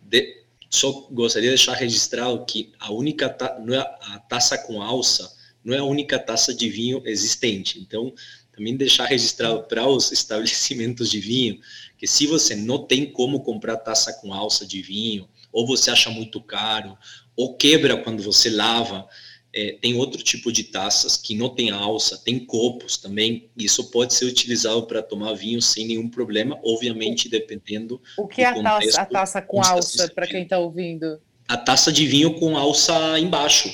de, só gostaria de deixar registrado que a única ta, não é a taça com alça não é a única taça de vinho existente. Então, também deixar registrado para os estabelecimentos de vinho que se você não tem como comprar taça com alça de vinho, ou você acha muito caro, ou quebra quando você lava, é, tem outro tipo de taças que não tem alça, tem copos também. Isso pode ser utilizado para tomar vinho sem nenhum problema, obviamente dependendo. O que é a taça, a taça com alça, para quem está ouvindo? A taça de vinho com alça embaixo.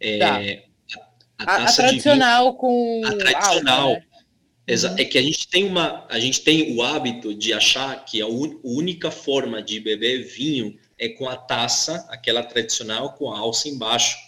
É, tá. a, a, a, tradicional vinho, com. A tradicional. Alça, né? Uhum. É que a gente tem uma, a gente tem o hábito de achar que a única forma de beber vinho é com a taça, aquela tradicional com a alça embaixo.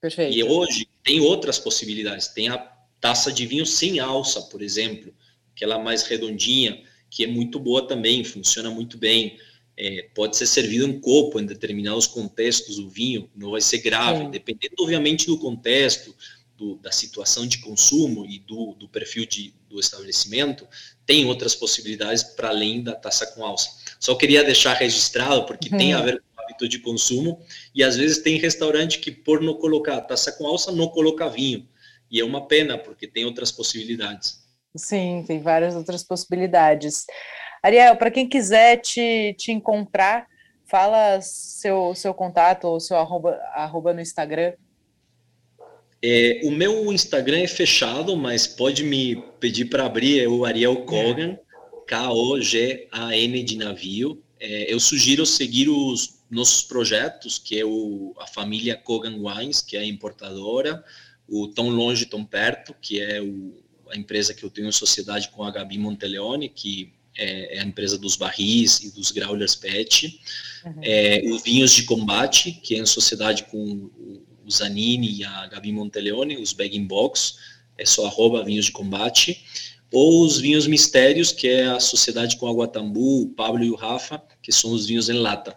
Perfeito. E hoje tem outras possibilidades. Tem a taça de vinho sem alça, por exemplo, aquela mais redondinha, que é muito boa também, funciona muito bem. É, pode ser servido em copo em determinados contextos o vinho, não vai ser grave, Sim. dependendo obviamente do contexto, do, da situação de consumo e do, do perfil de, do estabelecimento, tem outras possibilidades para além da taça com alça. Só queria deixar registrado, porque tem a uhum. ver com o hábito hábito de consumo. E às vezes tem restaurante que, por não colocar taça com alça, não coloca vinho. E é uma pena, porque tem outras possibilidades. Sim, tem várias outras possibilidades. Ariel, para quem quiser te, te encontrar, fala seu, seu contato ou seu arroba, arroba no Instagram. É, o meu Instagram é fechado, mas pode me pedir para abrir, é o Ariel Kogan, K-O-G-A-N de navio. É, eu sugiro seguir os nossos projetos, que é o, a família Kogan Wines, que é a importadora, o Tão Longe, Tão Perto, que é o, a empresa que eu tenho em sociedade com a Gabi Monteleone, que é, é a empresa dos barris e dos growlers PET, uhum. é, o Vinhos de Combate, que é em sociedade com o Zanini e a Gabi Monteleone, os Bag in Box, é só arroba Vinhos de Combate, ou os Vinhos Mistérios, que é a sociedade com a Guatambu, o Pablo e o Rafa, que são os vinhos em lata.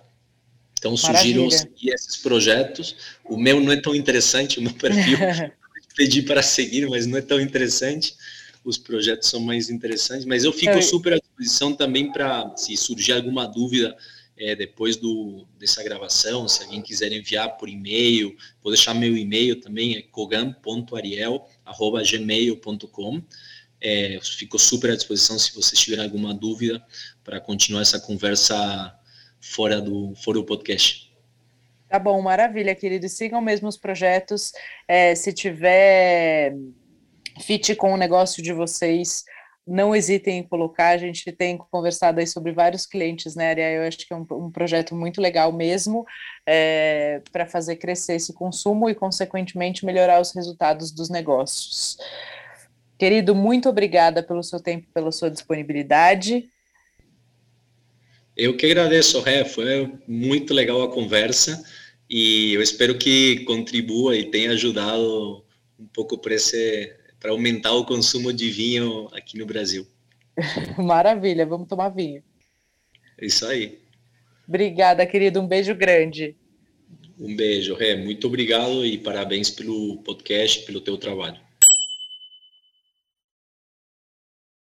Então, sugiro seguir esses projetos. O meu não é tão interessante, o meu perfil pedi para seguir, mas não é tão interessante. Os projetos são mais interessantes, mas eu fico super à disposição também para, se surgir alguma dúvida é, depois do, dessa gravação, se alguém quiser enviar por e-mail, vou deixar meu e-mail também, é kogan.ariel.gmail.com. É, fico super à disposição se vocês tiverem alguma dúvida para continuar essa conversa fora do, fora do podcast. Tá bom, maravilha, querido. Sigam mesmo os projetos. É, se tiver fit com o negócio de vocês, não hesitem em colocar. A gente tem conversado aí sobre vários clientes, né, Ariel? Eu acho que é um, um projeto muito legal mesmo é, para fazer crescer esse consumo e, consequentemente, melhorar os resultados dos negócios. Querido, muito obrigada pelo seu tempo, pela sua disponibilidade. Eu que agradeço, Ré. Foi muito legal a conversa e eu espero que contribua e tenha ajudado um pouco para para aumentar o consumo de vinho aqui no Brasil. Maravilha, vamos tomar vinho. É isso aí. Obrigada, querido. Um beijo grande. Um beijo, Ré. Muito obrigado e parabéns pelo podcast, pelo teu trabalho.